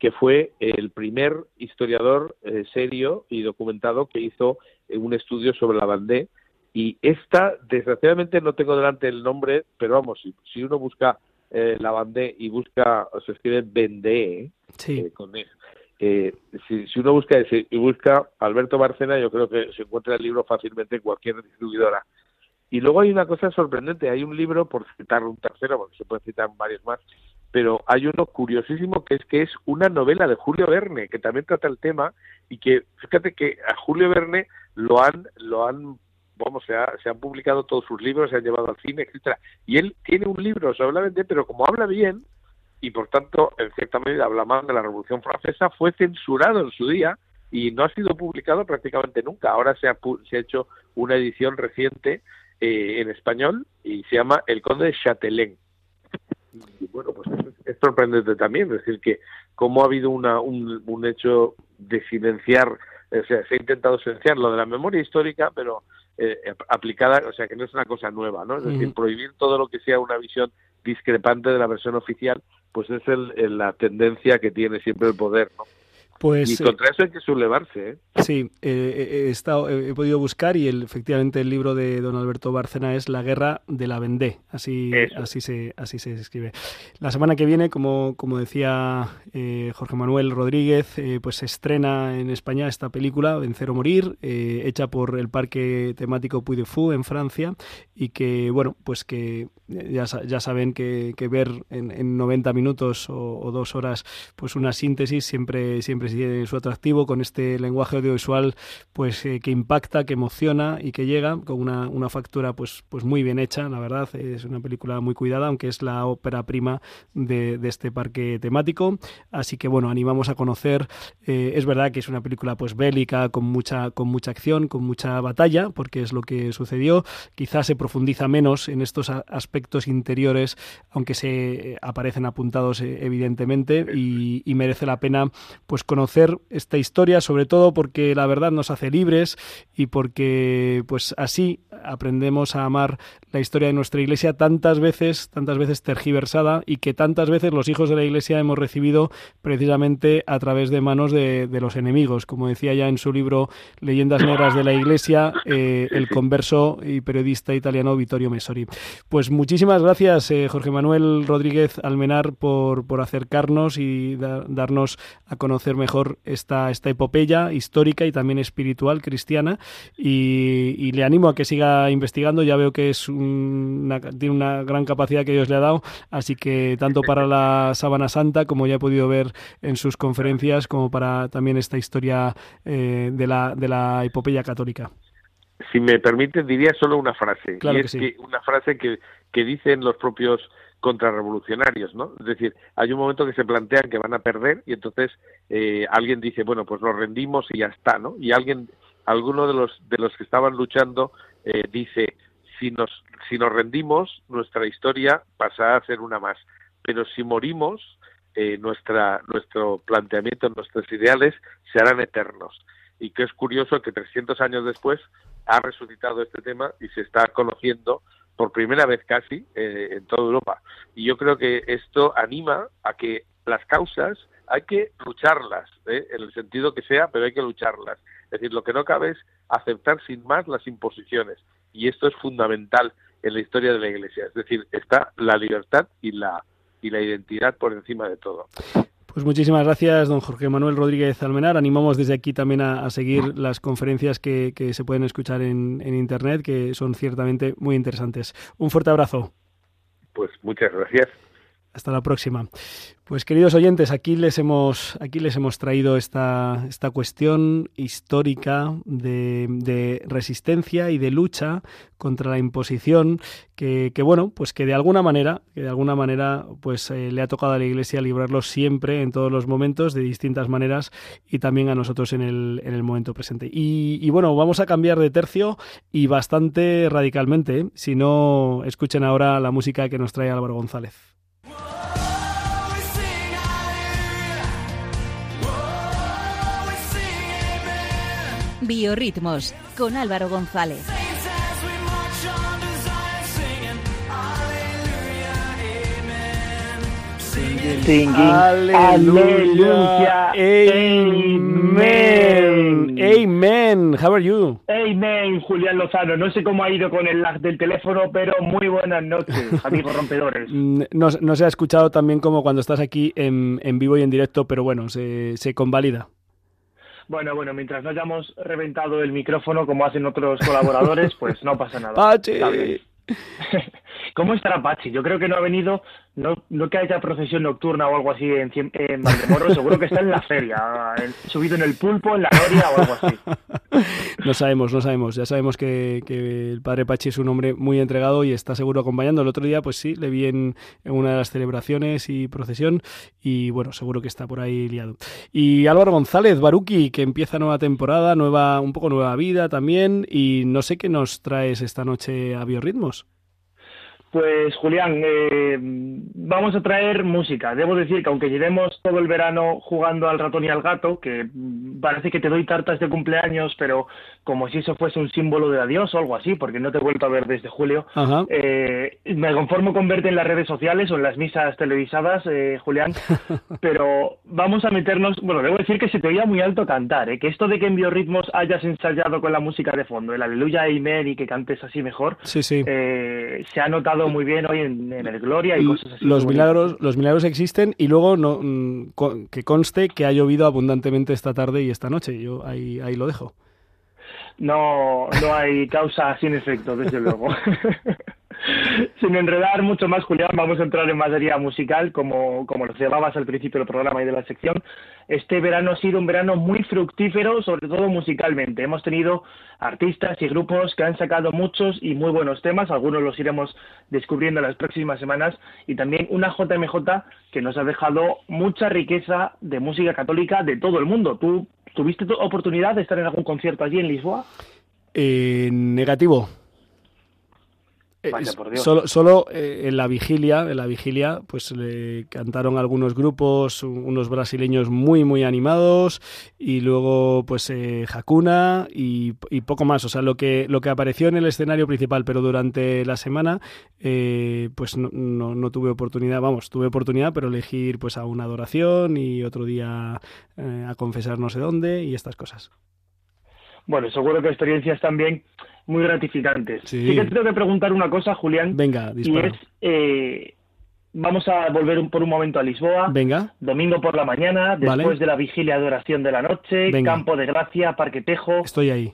que fue el primer historiador serio y documentado que hizo un estudio sobre la Bandé y esta, desgraciadamente no tengo delante el nombre, pero vamos, si, si uno busca eh, la Bandé y busca, o se escribe Vendée, eh, con e, eh, si, si, uno busca ese y busca Alberto Barcena, yo creo que se encuentra el libro fácilmente en cualquier distribuidora. Y luego hay una cosa sorprendente, hay un libro, por citar un tercero, porque se pueden citar varios más, pero hay uno curiosísimo que es que es una novela de Julio Verne, que también trata el tema, y que, fíjate que a Julio Verne lo han, lo han vamos, se, se, han publicado todos sus libros, se han llevado al cine, etcétera. Y él tiene un libro la pero como habla bien, y por tanto, en cierta medida habla mal de la Revolución Francesa, fue censurado en su día y no ha sido publicado prácticamente nunca. Ahora se ha, se ha hecho una edición reciente eh, en español y se llama El Conde de Châtelain. bueno, pues es, sorprendente también, es decir, que cómo ha habido una, un, un hecho de silenciar, o sea, se ha intentado silenciar lo de la memoria histórica, pero eh, aplicada, o sea, que no es una cosa nueva, ¿no? Es decir, prohibir todo lo que sea una visión discrepante de la versión oficial, pues es el, la tendencia que tiene siempre el poder, ¿no? Pues, y contra eso hay que sublevarse. ¿eh? Sí, eh, he, estado, he, podido buscar y el, efectivamente el libro de don Alberto Bárcena es La guerra de la Vendée, así, así, se, así se escribe. La semana que viene, como, como decía eh, Jorge Manuel Rodríguez, eh, pues se estrena en España esta película, Vencer o Morir, hecha por el parque temático Puy de Fou en Francia y que, bueno, pues que ya, ya saben que, que ver en, en, 90 minutos o, o, dos horas pues una síntesis siempre, siempre sigue su atractivo con este lenguaje audiovisual pues eh, que impacta, que emociona y que llega con una, una, factura pues, pues muy bien hecha, la verdad, es una película muy cuidada, aunque es la ópera prima de, de este parque temático, así que bueno, animamos a conocer, eh, es verdad que es una película pues bélica, con mucha, con mucha acción, con mucha batalla, porque es lo que sucedió, quizás se profundiza menos en estos aspectos interiores, aunque se eh, aparecen apuntados evidentemente y, y merece la pena pues conocer esta historia, sobre todo porque la verdad nos hace libres y porque pues así aprendemos a amar la historia de nuestra iglesia tantas veces, tantas veces tergiversada y que tantas veces los hijos de la iglesia hemos recibido precisamente a través de manos de, los enemigos. Como decía ya en su libro Leyendas Negras de la Iglesia, eh, el converso y periodista italiano Vittorio Messori. Pues muchísimas gracias, eh, Jorge Manuel Rodríguez Almenar, por, por acercarnos y darnos a conocer mejor esta, esta epopeya histórica y también espiritual cristiana. Y, y le animo a que siga investigando. Ya veo que es un tiene una gran capacidad que Dios le ha dado, así que tanto para la [LAUGHS] Sábana Santa, como ya he podido ver en sus conferencias, como para también esta historia eh, de, la, de la epopeya católica. Si me permite, diría solo una frase, y es que, una frase que, que dicen los propios contrarrevolucionarios, ¿no? Es decir, hay un momento que se plantean que van a perder y entonces eh, alguien dice, bueno, pues nos rendimos y ya está, ¿no? Y alguien, alguno de los de los que estaban luchando eh, dice, si nos, si nos rendimos, nuestra historia pasará a ser una más. Pero si morimos, eh, nuestra, nuestro planteamiento, nuestros ideales se harán eternos. Y que es curioso que 300 años después ha resucitado este tema y se está conociendo por primera vez casi eh, en toda Europa. Y yo creo que esto anima a que las causas hay que lucharlas, ¿eh? en el sentido que sea, pero hay que lucharlas. Es decir, lo que no cabe es aceptar sin más las imposiciones y esto es fundamental en la historia de la Iglesia. Es decir, está la libertad y la, y la identidad por encima de todo. Pues muchísimas gracias, don Jorge Manuel Rodríguez Almenar. Animamos desde aquí también a, seguir las conferencias que, que, se pueden escuchar en, en Internet, que son ciertamente muy interesantes. Un fuerte abrazo. Pues muchas gracias. Hasta la próxima. Pues queridos oyentes, aquí les hemos, aquí les hemos traído esta, esta cuestión histórica de, resistencia y de lucha contra la imposición que, que, bueno, pues que de alguna manera, que de alguna manera, pues eh, le ha tocado a la Iglesia librarlo siempre, en todos los momentos, de distintas maneras, y también a nosotros en el, en el momento presente. Y, y bueno, vamos a cambiar de tercio y bastante radicalmente, ¿eh? si no, escuchen ahora la música que nos trae Álvaro González. Biorritmos con Álvaro González. Singing. Aleluya. Amen. Amen. How are you? Amen, Julián Lozano. No sé cómo ha ido con el lag del teléfono, pero muy buenas noches, [LAUGHS] amigos rompedores. No, no, se ha escuchado tan bien como cuando estás aquí en, en vivo y en directo, pero bueno, se, se convalida. Bueno, bueno, mientras no hayamos reventado el micrófono como hacen otros colaboradores, pues no pasa nada. [LAUGHS] ¡Pachi! [LAUGHS] ¿Cómo estará Pachi? Yo creo que no ha venido, no, no que haya procesión nocturna o algo así en, en Valdemorro, seguro que está en la feria, subido en el pulpo, en la gloria o algo así. No sabemos, no sabemos. Ya sabemos que, que, el padre Pachi es un hombre muy entregado y está seguro acompañando. El otro día, pues sí, le vi en, en una de las celebraciones y procesión y bueno, seguro que está por ahí liado. Y Álvaro González, Baruki, que empieza nueva temporada, nueva, un poco nueva vida también y no sé qué nos traes esta noche a Biorritmos. Pues Julián, eh, vamos a traer música. Debo decir que aunque llevemos todo el verano jugando al ratón y al gato, que parece que te doy tartas de cumpleaños, pero como si eso fuese un símbolo de adiós o algo así, porque no te he vuelto a ver desde julio, eh, me conformo con verte en las redes sociales o en las misas televisadas, eh, Julián, [LAUGHS] pero vamos a meternos, bueno, debo decir que se te oía muy alto cantar, ¿eh? que esto de que en biorritmos hayas ensayado con la música de fondo, el aleluya, amen y que cantes así mejor, Sí, sí. eh, se ha notado muy bien hoy en, en el Gloria y cosas así. Los milagros, los milagros existen y luego no, mm, que conste que ha llovido abundantemente esta tarde y esta noche. Yo ahí, ahí lo dejo. No, no hay causa sin efecto, desde luego. [LAUGHS] [LAUGHS] Sin enredar mucho más, Julián, vamos a entrar en materia musical, como, como lo llamabas al principio del programa y de la sección. Este verano ha sido un verano muy fructífero, sobre todo musicalmente. Hemos tenido artistas y grupos que han sacado muchos y muy buenos temas, algunos los iremos descubriendo en las próximas semanas, y también una JMJ que nos ha dejado mucha riqueza de música católica de todo el mundo. ¿Tú tuviste tu- oportunidad de estar en algún concierto allí en Lisboa? Eh, negativo. Eh, Vaya, es- por Dios. Solo, solo eh, en la vigilia, en la vigilia, pues le cantaron algunos grupos, un- unos brasileños muy muy animados y luego pues eh, Hakuna y, y poco más. O sea, lo que lo que apareció en el escenario principal, pero durante la semana, eh, pues no, no, no tuve oportunidad. Vamos, tuve oportunidad, pero elegir pues a una adoración y otro día eh, a confesar no sé dónde y estas cosas. Bueno, seguro que experiencias también muy gratificantes. Sí. Sí, que te tengo que preguntar una cosa, Julián, Venga, y dispara. es, eh, vamos a volver un- por un momento a Lisboa. Venga. Domingo por la mañana, Vale. después de la vigilia de oración de la noche, Venga. Campo de Gracia, Parque Tejo. Estoy ahí.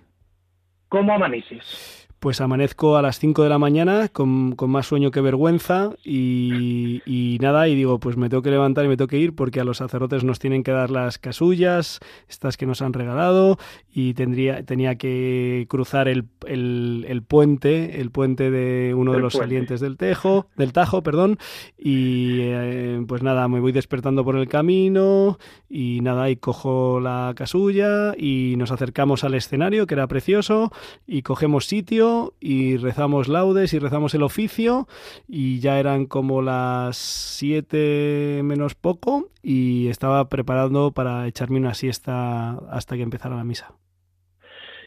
¿Cómo amaneces? Pues amanezco a las 5 de la mañana con, con más sueño que vergüenza y, y nada, y digo, pues me tengo que levantar y me tengo que ir porque a los sacerdotes nos tienen que dar las casullas, estas que nos han regalado, y tendría, tenía que cruzar el, el, el puente, el puente de uno de El los puente. salientes del Tejo, del Tajo, perdón, y eh, pues nada, me voy despertando por el camino y nada, y cojo la casulla y nos acercamos al escenario, que era precioso, y cogemos sitio y rezamos laudes y rezamos el oficio y ya eran como las 7 menos poco y estaba preparando para echarme una siesta hasta que empezara la misa.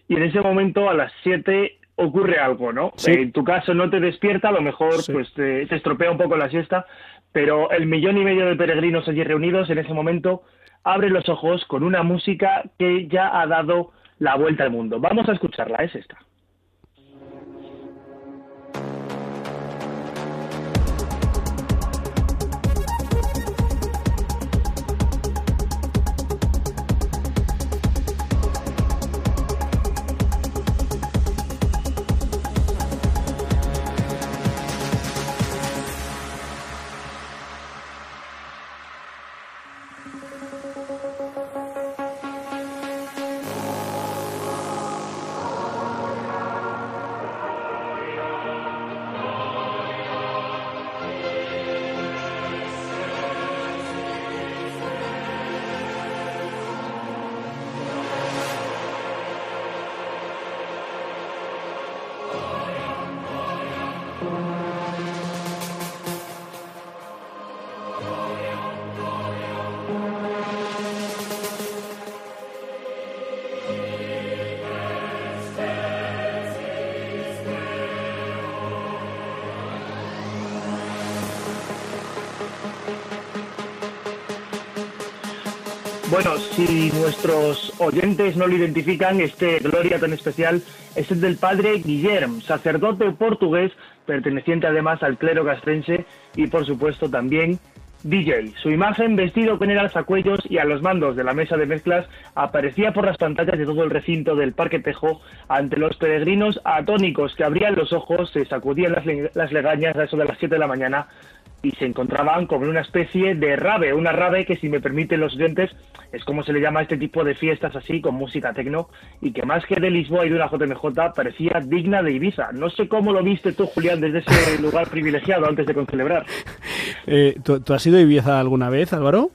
Y en ese momento, a las 7, ocurre algo, ¿no? Sí. Eh, En tu caso no te despierta, a lo mejor Sí. pues te, te estropea un poco la siesta, pero el millón y medio de peregrinos allí reunidos en ese momento abre los ojos con una música que ya ha dado la vuelta al mundo. Vamos a escucharla, es esta. Bueno, si nuestros oyentes no lo identifican, este Gloria tan especial es el del padre Guillermo, sacerdote portugués, perteneciente además al clero castrense y por supuesto también DJ. Su imagen, vestido con el alzacuellos y a los mandos de la mesa de mezclas, aparecía por las pantallas de todo el recinto del Parque Tejo ante los peregrinos atónicos que abrían los ojos, se sacudían las, las legañas a eso de las 7 de la mañana y se encontraban como en una especie de rave, una rave que si me permiten los oyentes es como se le llama a este tipo de fiestas así con música tecno y que más que de Lisboa y de una JMJ parecía digna de Ibiza. No sé cómo lo viste tú, Julián, desde ese lugar privilegiado antes de concelebrar. [LAUGHS] Eh, ¿tú, tú has ido a Ibiza alguna vez, Álvaro?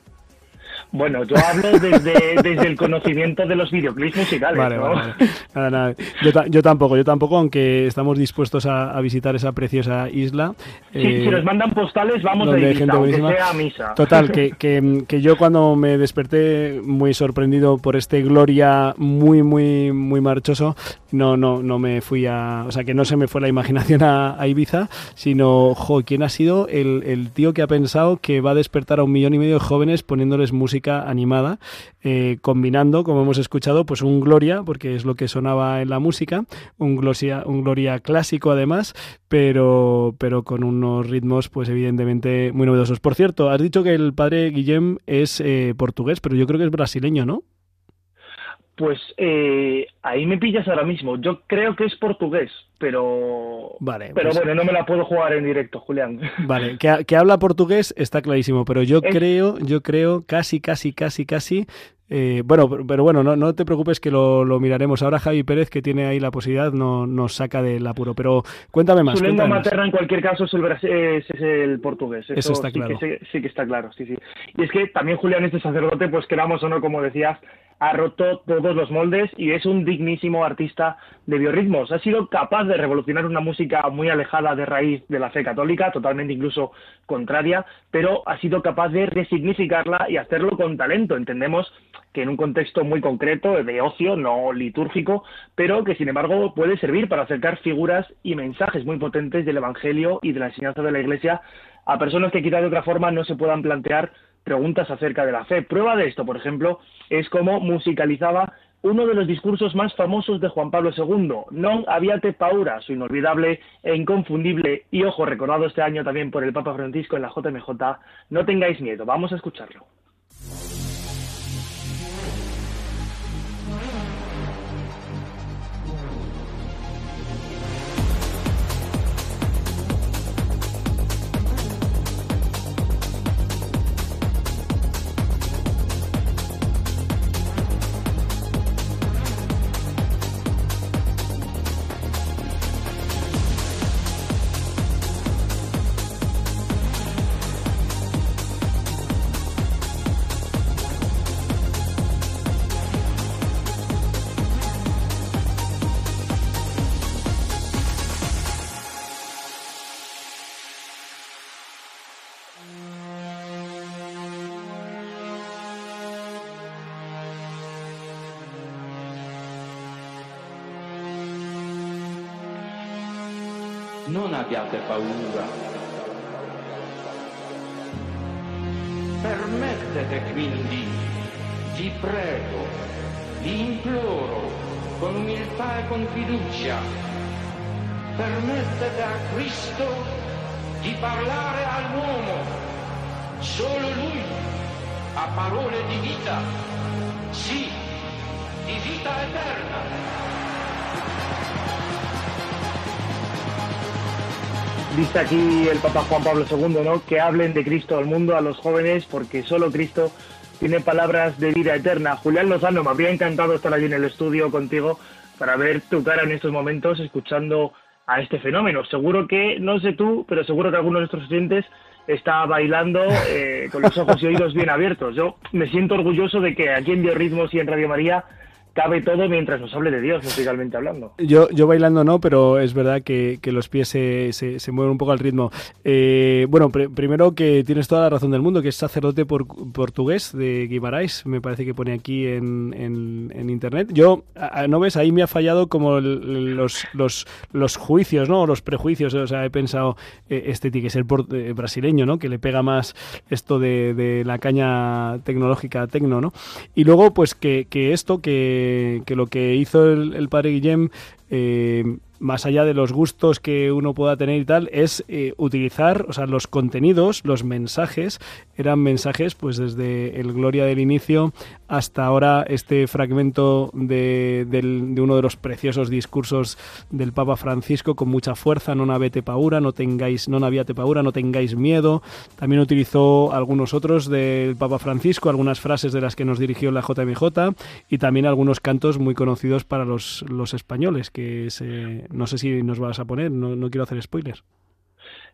Bueno, yo hablo desde, desde el conocimiento de los videoclips musicales. Vale, ¿no? vale, vale. Nada, nada. Yo, ta- yo tampoco, yo tampoco, aunque estamos dispuestos a, a visitar esa preciosa isla. Si, eh, si nos mandan postales, vamos donde de gente buenísima. sea a misa. Total, que, [LAUGHS] que, que yo cuando me desperté muy sorprendido por este Gloria muy, muy, muy marchoso, no, no, no me fui a. O sea, que no se me fue la imaginación a, a Ibiza, sino, jo, ¿quién ha sido el, el tío que ha pensado que va a despertar a un millón y medio de jóvenes poniéndoles música animada, eh, combinando, como hemos escuchado, pues un Gloria, porque es lo que sonaba en la música, un Gloria, un Gloria clásico además, pero, pero con unos ritmos, pues evidentemente muy novedosos. Por cierto, has dicho que el padre Guillem es eh, portugués, pero yo creo que es brasileño, ¿no? Pues eh, ahí me pillas ahora mismo. Yo creo que es portugués, pero. Vale, Pero pues- bueno, no me la puedo jugar en directo, Julián. [LAUGHS] Vale, que, ha- que habla portugués está clarísimo, pero yo Es- creo, yo creo, casi, casi, casi, casi. Eh, bueno, pero, pero bueno, no, no te preocupes que lo, lo miraremos. Ahora Javi Pérez, que tiene ahí la posibilidad, no, nos saca del apuro. Pero cuéntame más. Su lengua materna en cualquier caso es el, bras- es, es el portugués. Eso está sí claro. Que, sí que está claro, sí, sí. Y es que también Julián, este sacerdote, pues queramos o no, como decías, ha roto todos los moldes y es un dignísimo artista de biorritmos. Ha sido capaz de revolucionar una música muy alejada de raíz de la fe católica, totalmente incluso contraria, pero ha sido capaz de resignificarla y hacerlo con talento. Entendemos que en un contexto muy concreto, de ocio, no litúrgico, pero que sin embargo puede servir para acercar figuras y mensajes muy potentes del Evangelio y de la enseñanza de la Iglesia a personas que quizá de otra forma no se puedan plantear preguntas acerca de la fe. Prueba de esto, por ejemplo, es cómo musicalizaba uno de los discursos más famosos de Juan Pablo II, Non Aviate Paura, su inolvidable e inconfundible, y ojo, recordado este año también por el Papa Francisco en la JMJ, No tengáis miedo, vamos a escucharlo. Abbiate paura. Permettete quindi, vi prego, vi imploro, con umiltà e con fiducia, permettete a Cristo di parlare all'uomo. Solo Lui ha parole di vita, sì, di vita eterna. Dice aquí el Papa Juan Pablo II, ¿no? Que hablen de Cristo al mundo, a los jóvenes, porque solo Cristo tiene palabras de vida eterna. Julián Lozano, me habría encantado estar allí en el estudio contigo para ver tu cara en estos momentos escuchando a este fenómeno. Seguro que, no sé tú, pero seguro que alguno de nuestros oyentes está bailando eh, con los ojos y oídos bien abiertos. Yo me siento orgulloso de que aquí en Biorritmos y en Radio María cabe todo mientras nos hable de Dios, musicalmente hablando. Yo, yo bailando no, pero es verdad que, que los pies se, se, mueven un poco al ritmo. Eh, bueno, pr- primero que tienes toda la razón del mundo, que es sacerdote por- portugués de Guimarães, me parece que pone aquí en, en- internet. Yo, ¿no ves? Ahí me ha fallado como los, los, los juicios, ¿no? Los prejuicios, o sea, he pensado, eh, este tiene que ser por- eh, brasileño, ¿no? Que le pega más esto de, de la caña tecnológica tecno, ¿no? Y luego, pues que, que esto, que, que lo que hizo el, el padre Guillem, eh, más allá de los gustos que uno pueda tener y tal, es eh, utilizar, o sea, los contenidos, los mensajes, eran mensajes, pues desde el Gloria del inicio hasta ahora este fragmento de, del- de uno de los preciosos discursos del Papa Francisco con mucha fuerza, non avete paura, no tengáis, aviate paura, no tengáis miedo. También utilizó algunos otros del Papa Francisco, algunas frases de las que nos dirigió la JMJ y también algunos cantos muy conocidos para los, los españoles, que se- no sé si nos vas a poner, no, no quiero hacer spoilers.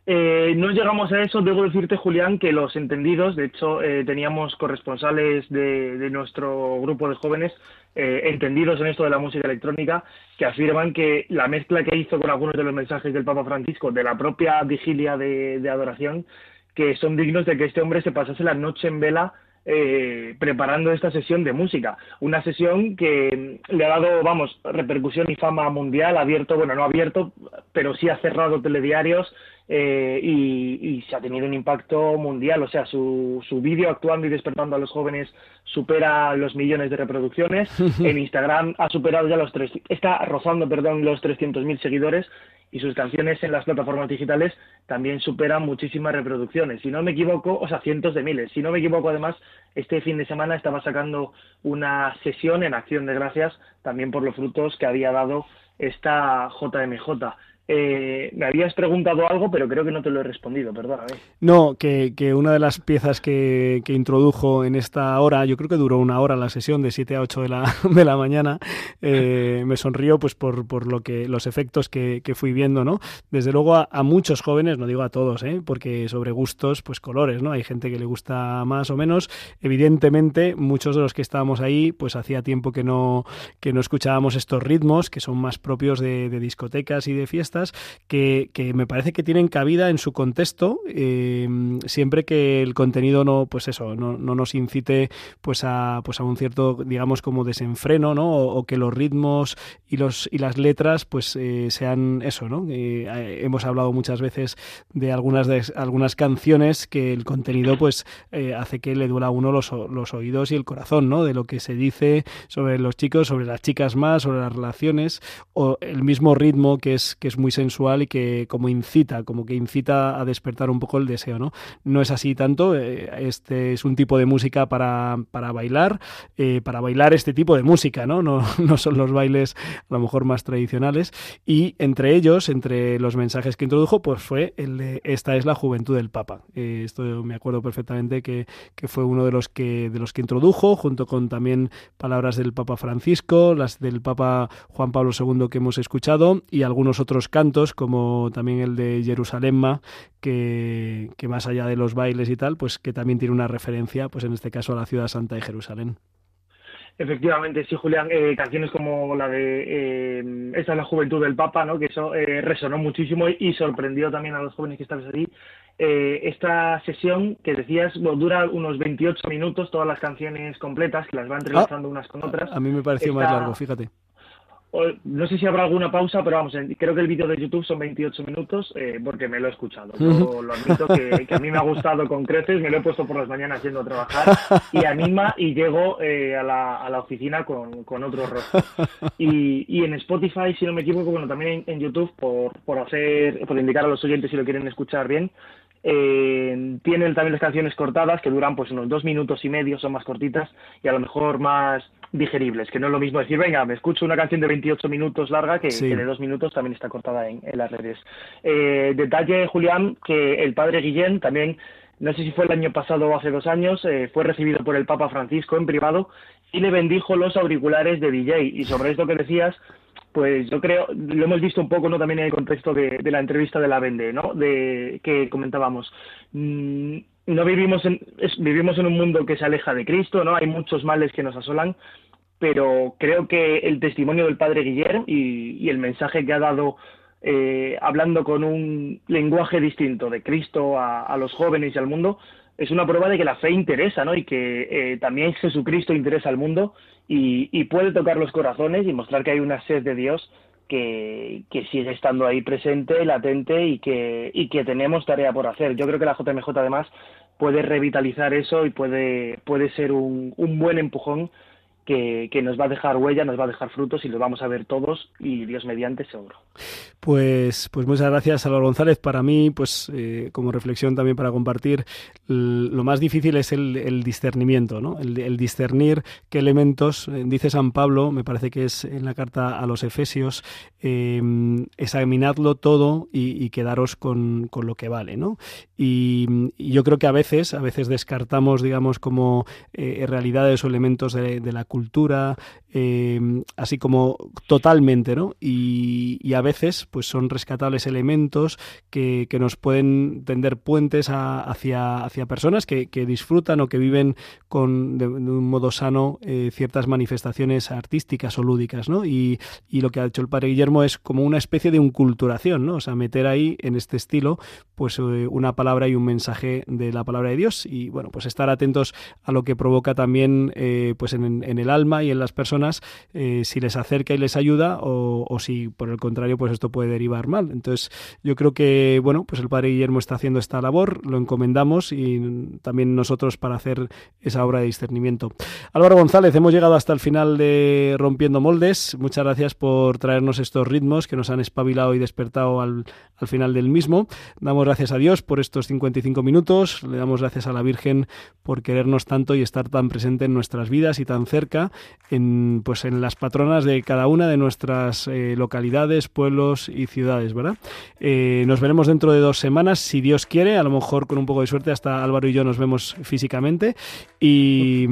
Eh, no llegamos a eso, debo decirte, Julián, que los entendidos, de hecho, eh, teníamos corresponsales de, de, nuestro grupo de jóvenes eh, entendidos en esto de la música electrónica, que afirman que la mezcla que hizo con algunos de los mensajes del Papa Francisco de la propia vigilia de, de adoración, que son dignos de que este hombre se pasase la noche en vela eh, preparando esta sesión de música. Una sesión que le ha dado, vamos, repercusión y fama mundial, abierto, bueno, no abierto, pero sí ha cerrado telediarios eh, y, y, se ha tenido un impacto mundial. O sea, su, su vídeo actuando y despertando a los jóvenes supera los millones de reproducciones. [LAUGHS] en Instagram ha superado ya los tres, está rozando, perdón, los 300.000 seguidores y sus canciones en las plataformas digitales también superan muchísimas reproducciones. Si no me equivoco, o sea, cientos de miles. Si no me equivoco, además, este fin de semana estaba sacando una sesión en Acción de Gracias también por los frutos que había dado esta JMJ. Eh, me habías preguntado algo, pero creo que no te lo he respondido, perdóname. No, que, que una de las piezas que, que, introdujo en esta hora, yo creo que duró una hora la sesión de 7 a 8 de la, [LAUGHS] de la mañana, eh, me sonrió pues por, por lo que, los efectos que, que fui viendo, ¿no? Desde luego a, a, muchos jóvenes, no digo a todos, ¿eh? porque sobre gustos, pues colores, ¿no? Hay gente que le gusta más o menos. Evidentemente, muchos de los que estábamos ahí, pues hacía tiempo que no, que no escuchábamos estos ritmos, que son más propios de, de discotecas y de fiestas que, que, me parece que tienen cabida en su contexto, eh, siempre que el contenido no, pues eso, no, no, nos incite pues a, pues a un cierto, digamos, como desenfreno, ¿no? O, o que los ritmos y, los, y las letras pues eh, sean eso, ¿no? Eh, hemos hablado muchas veces de algunas, de algunas canciones que el contenido pues hace que le duela a uno los, los oídos y el corazón, ¿no? De lo que se dice sobre los chicos, sobre las chicas más, sobre las relaciones, o el mismo ritmo que es, que es muy sensual y que como incita, como que incita a despertar un poco el deseo, ¿no? No es así tanto, eh, este es un tipo de música para, para bailar, eh, para bailar este tipo de música, ¿no? ¿no? [LAUGHS] No son los bailes a lo mejor más tradicionales y entre ellos, entre los mensajes que introdujo, pues fue el de esta es la juventud del Papa. Eh, esto me acuerdo perfectamente que, que fue uno de los que, de los que introdujo, junto con también palabras del Papa Francisco, las del Papa Juan Pablo II que hemos escuchado y algunos otros cantos, como también el de Jerusalemma, que, que, más allá de los bailes y tal, pues que también tiene una referencia, pues en este caso a la ciudad santa de Jerusalén. Efectivamente, sí, Julián, eh, canciones como la de eh, Esta es la juventud del Papa, ¿no? que eso eh, resonó muchísimo y, y, sorprendió también a los jóvenes que estaban allí. Eh, esta sesión que decías bueno, dura unos 28 minutos, todas las canciones completas, que las va entrelazando ah, unas con otras. A mí me pareció Esta... más largo, fíjate no sé si habrá alguna pausa, pero vamos, creo que el vídeo de YouTube son 28 minutos eh, porque me lo he escuchado. Yo lo admito que, a mí me ha gustado con creces, me lo he puesto por las mañanas yendo a trabajar y anima y llego eh, a, la, a, la, oficina con, con otro rostro. Y, y, en Spotify, si no me equivoco, bueno, también en, en YouTube, por, por, hacer, por indicar a los oyentes si lo quieren escuchar bien, eh, tienen también las canciones cortadas que duran pues unos dos minutos y medio, son más cortitas y a lo mejor más digeribles, que no es lo mismo decir, venga, me escucho una canción de 28 minutos larga que, sí. que de dos minutos también está cortada en, en las redes. Eh, detalle, Julián, que el padre Guillén también, no sé si fue el año pasado o hace dos años, eh, fue recibido por el Papa Francisco en privado y le bendijo los auriculares de DJ. Y sobre esto que decías, pues yo creo, lo hemos visto un poco no también en el contexto de, de la entrevista de la Vende, ¿no? De que comentábamos. Mm, no vivimos en, es, vivimos en un mundo que se aleja de Cristo, ¿no? Hay muchos males que nos asolan, pero creo que el testimonio del padre Guillermo y, y el mensaje que ha dado eh, hablando con un lenguaje distinto de Cristo a, los jóvenes y al mundo, es una prueba de que la fe interesa, ¿no? Y que eh, también Jesucristo interesa al mundo y, y, puede tocar los corazones y mostrar que hay una sed de Dios que, que sigue estando ahí presente, latente y que, y que tenemos tarea por hacer. Yo creo que la JMJ además puede revitalizar eso y puede, puede ser un, un buen empujón que, nos va a dejar huella, nos va a dejar frutos y los vamos a ver todos y Dios mediante seguro. Pues, pues muchas gracias, Álvaro González. Para mí, pues eh, como reflexión también para compartir, lo más difícil es el, discernimiento, ¿no? El, discernir qué elementos, eh, dice San Pablo, me parece que es en la carta a los Efesios, eh, examinadlo todo y, quedaros con, con, lo que vale, ¿no? Y, y, yo creo que a veces, a veces descartamos, digamos, como eh, realidades o elementos de, de la cultura, eh, así como totalmente, ¿no? Y, a veces, pues son rescatables elementos que, nos pueden tender puentes a- hacia, hacia personas que, disfrutan o que viven con, de, un modo sano eh, ciertas manifestaciones artísticas o lúdicas, ¿no? Y, lo que ha hecho el padre Guillermo es como una especie de unculturación, ¿no? O sea, meter ahí en este estilo, pues eh, una palabra y un mensaje de la palabra de Dios y, bueno, pues estar atentos a lo que provoca también, pues en, en el alma y en las personas, eh, si les acerca y les ayuda o, o si, por el contrario, pues esto puede derivar mal. Entonces, yo creo que, bueno, pues el padre Guillermo está haciendo esta labor, lo encomendamos y también nosotros para hacer esa obra de discernimiento. Álvaro González, hemos llegado hasta el final de Rompiendo Moldes. Muchas gracias por traernos estos ritmos que nos han espabilado y despertado al, al final del mismo. Damos gracias a Dios por estos 55 minutos, le damos gracias a la Virgen por querernos tanto y estar tan presente en nuestras vidas y tan cerca en, pues en las patronas de cada una de nuestras eh, localidades, pueblos y ciudades, ¿verdad? Eh, nos veremos dentro de dos semanas, si Dios quiere, a lo mejor con un poco de suerte hasta Álvaro y yo nos vemos físicamente y,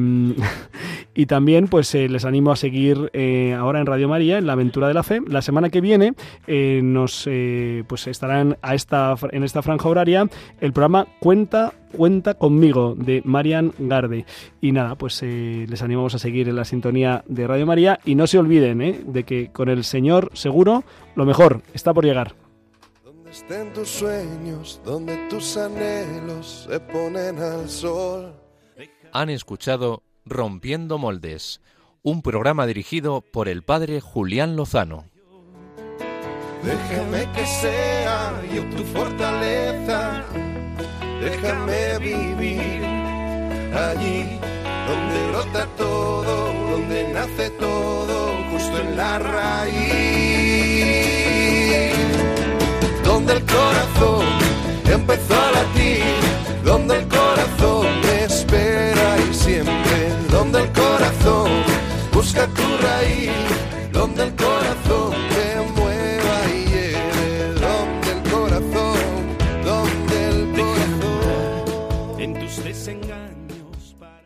[LAUGHS] y también pues eh, les animo a seguir ahora en Radio María en la aventura de la fe. La semana que viene nos pues estarán a esta en esta franja horaria el programa Cuenta Cuenta conmigo de Marian Garde. Y nada, pues eh, les animamos a seguir en la sintonía de Radio María y no se olviden eh, de que con el Señor seguro lo mejor está por llegar. Estén tus sueños, donde tus anhelos se ponen al sol. Han escuchado Rompiendo Moldes, un programa dirigido por el padre Julián Lozano. Déjame que sea yo tu fortaleza. Déjame vivir allí donde brota todo, donde nace todo, justo en la raíz. Donde el corazón empezó a latir, donde el corazón me espera y siempre, donde el corazón busca tu raíz,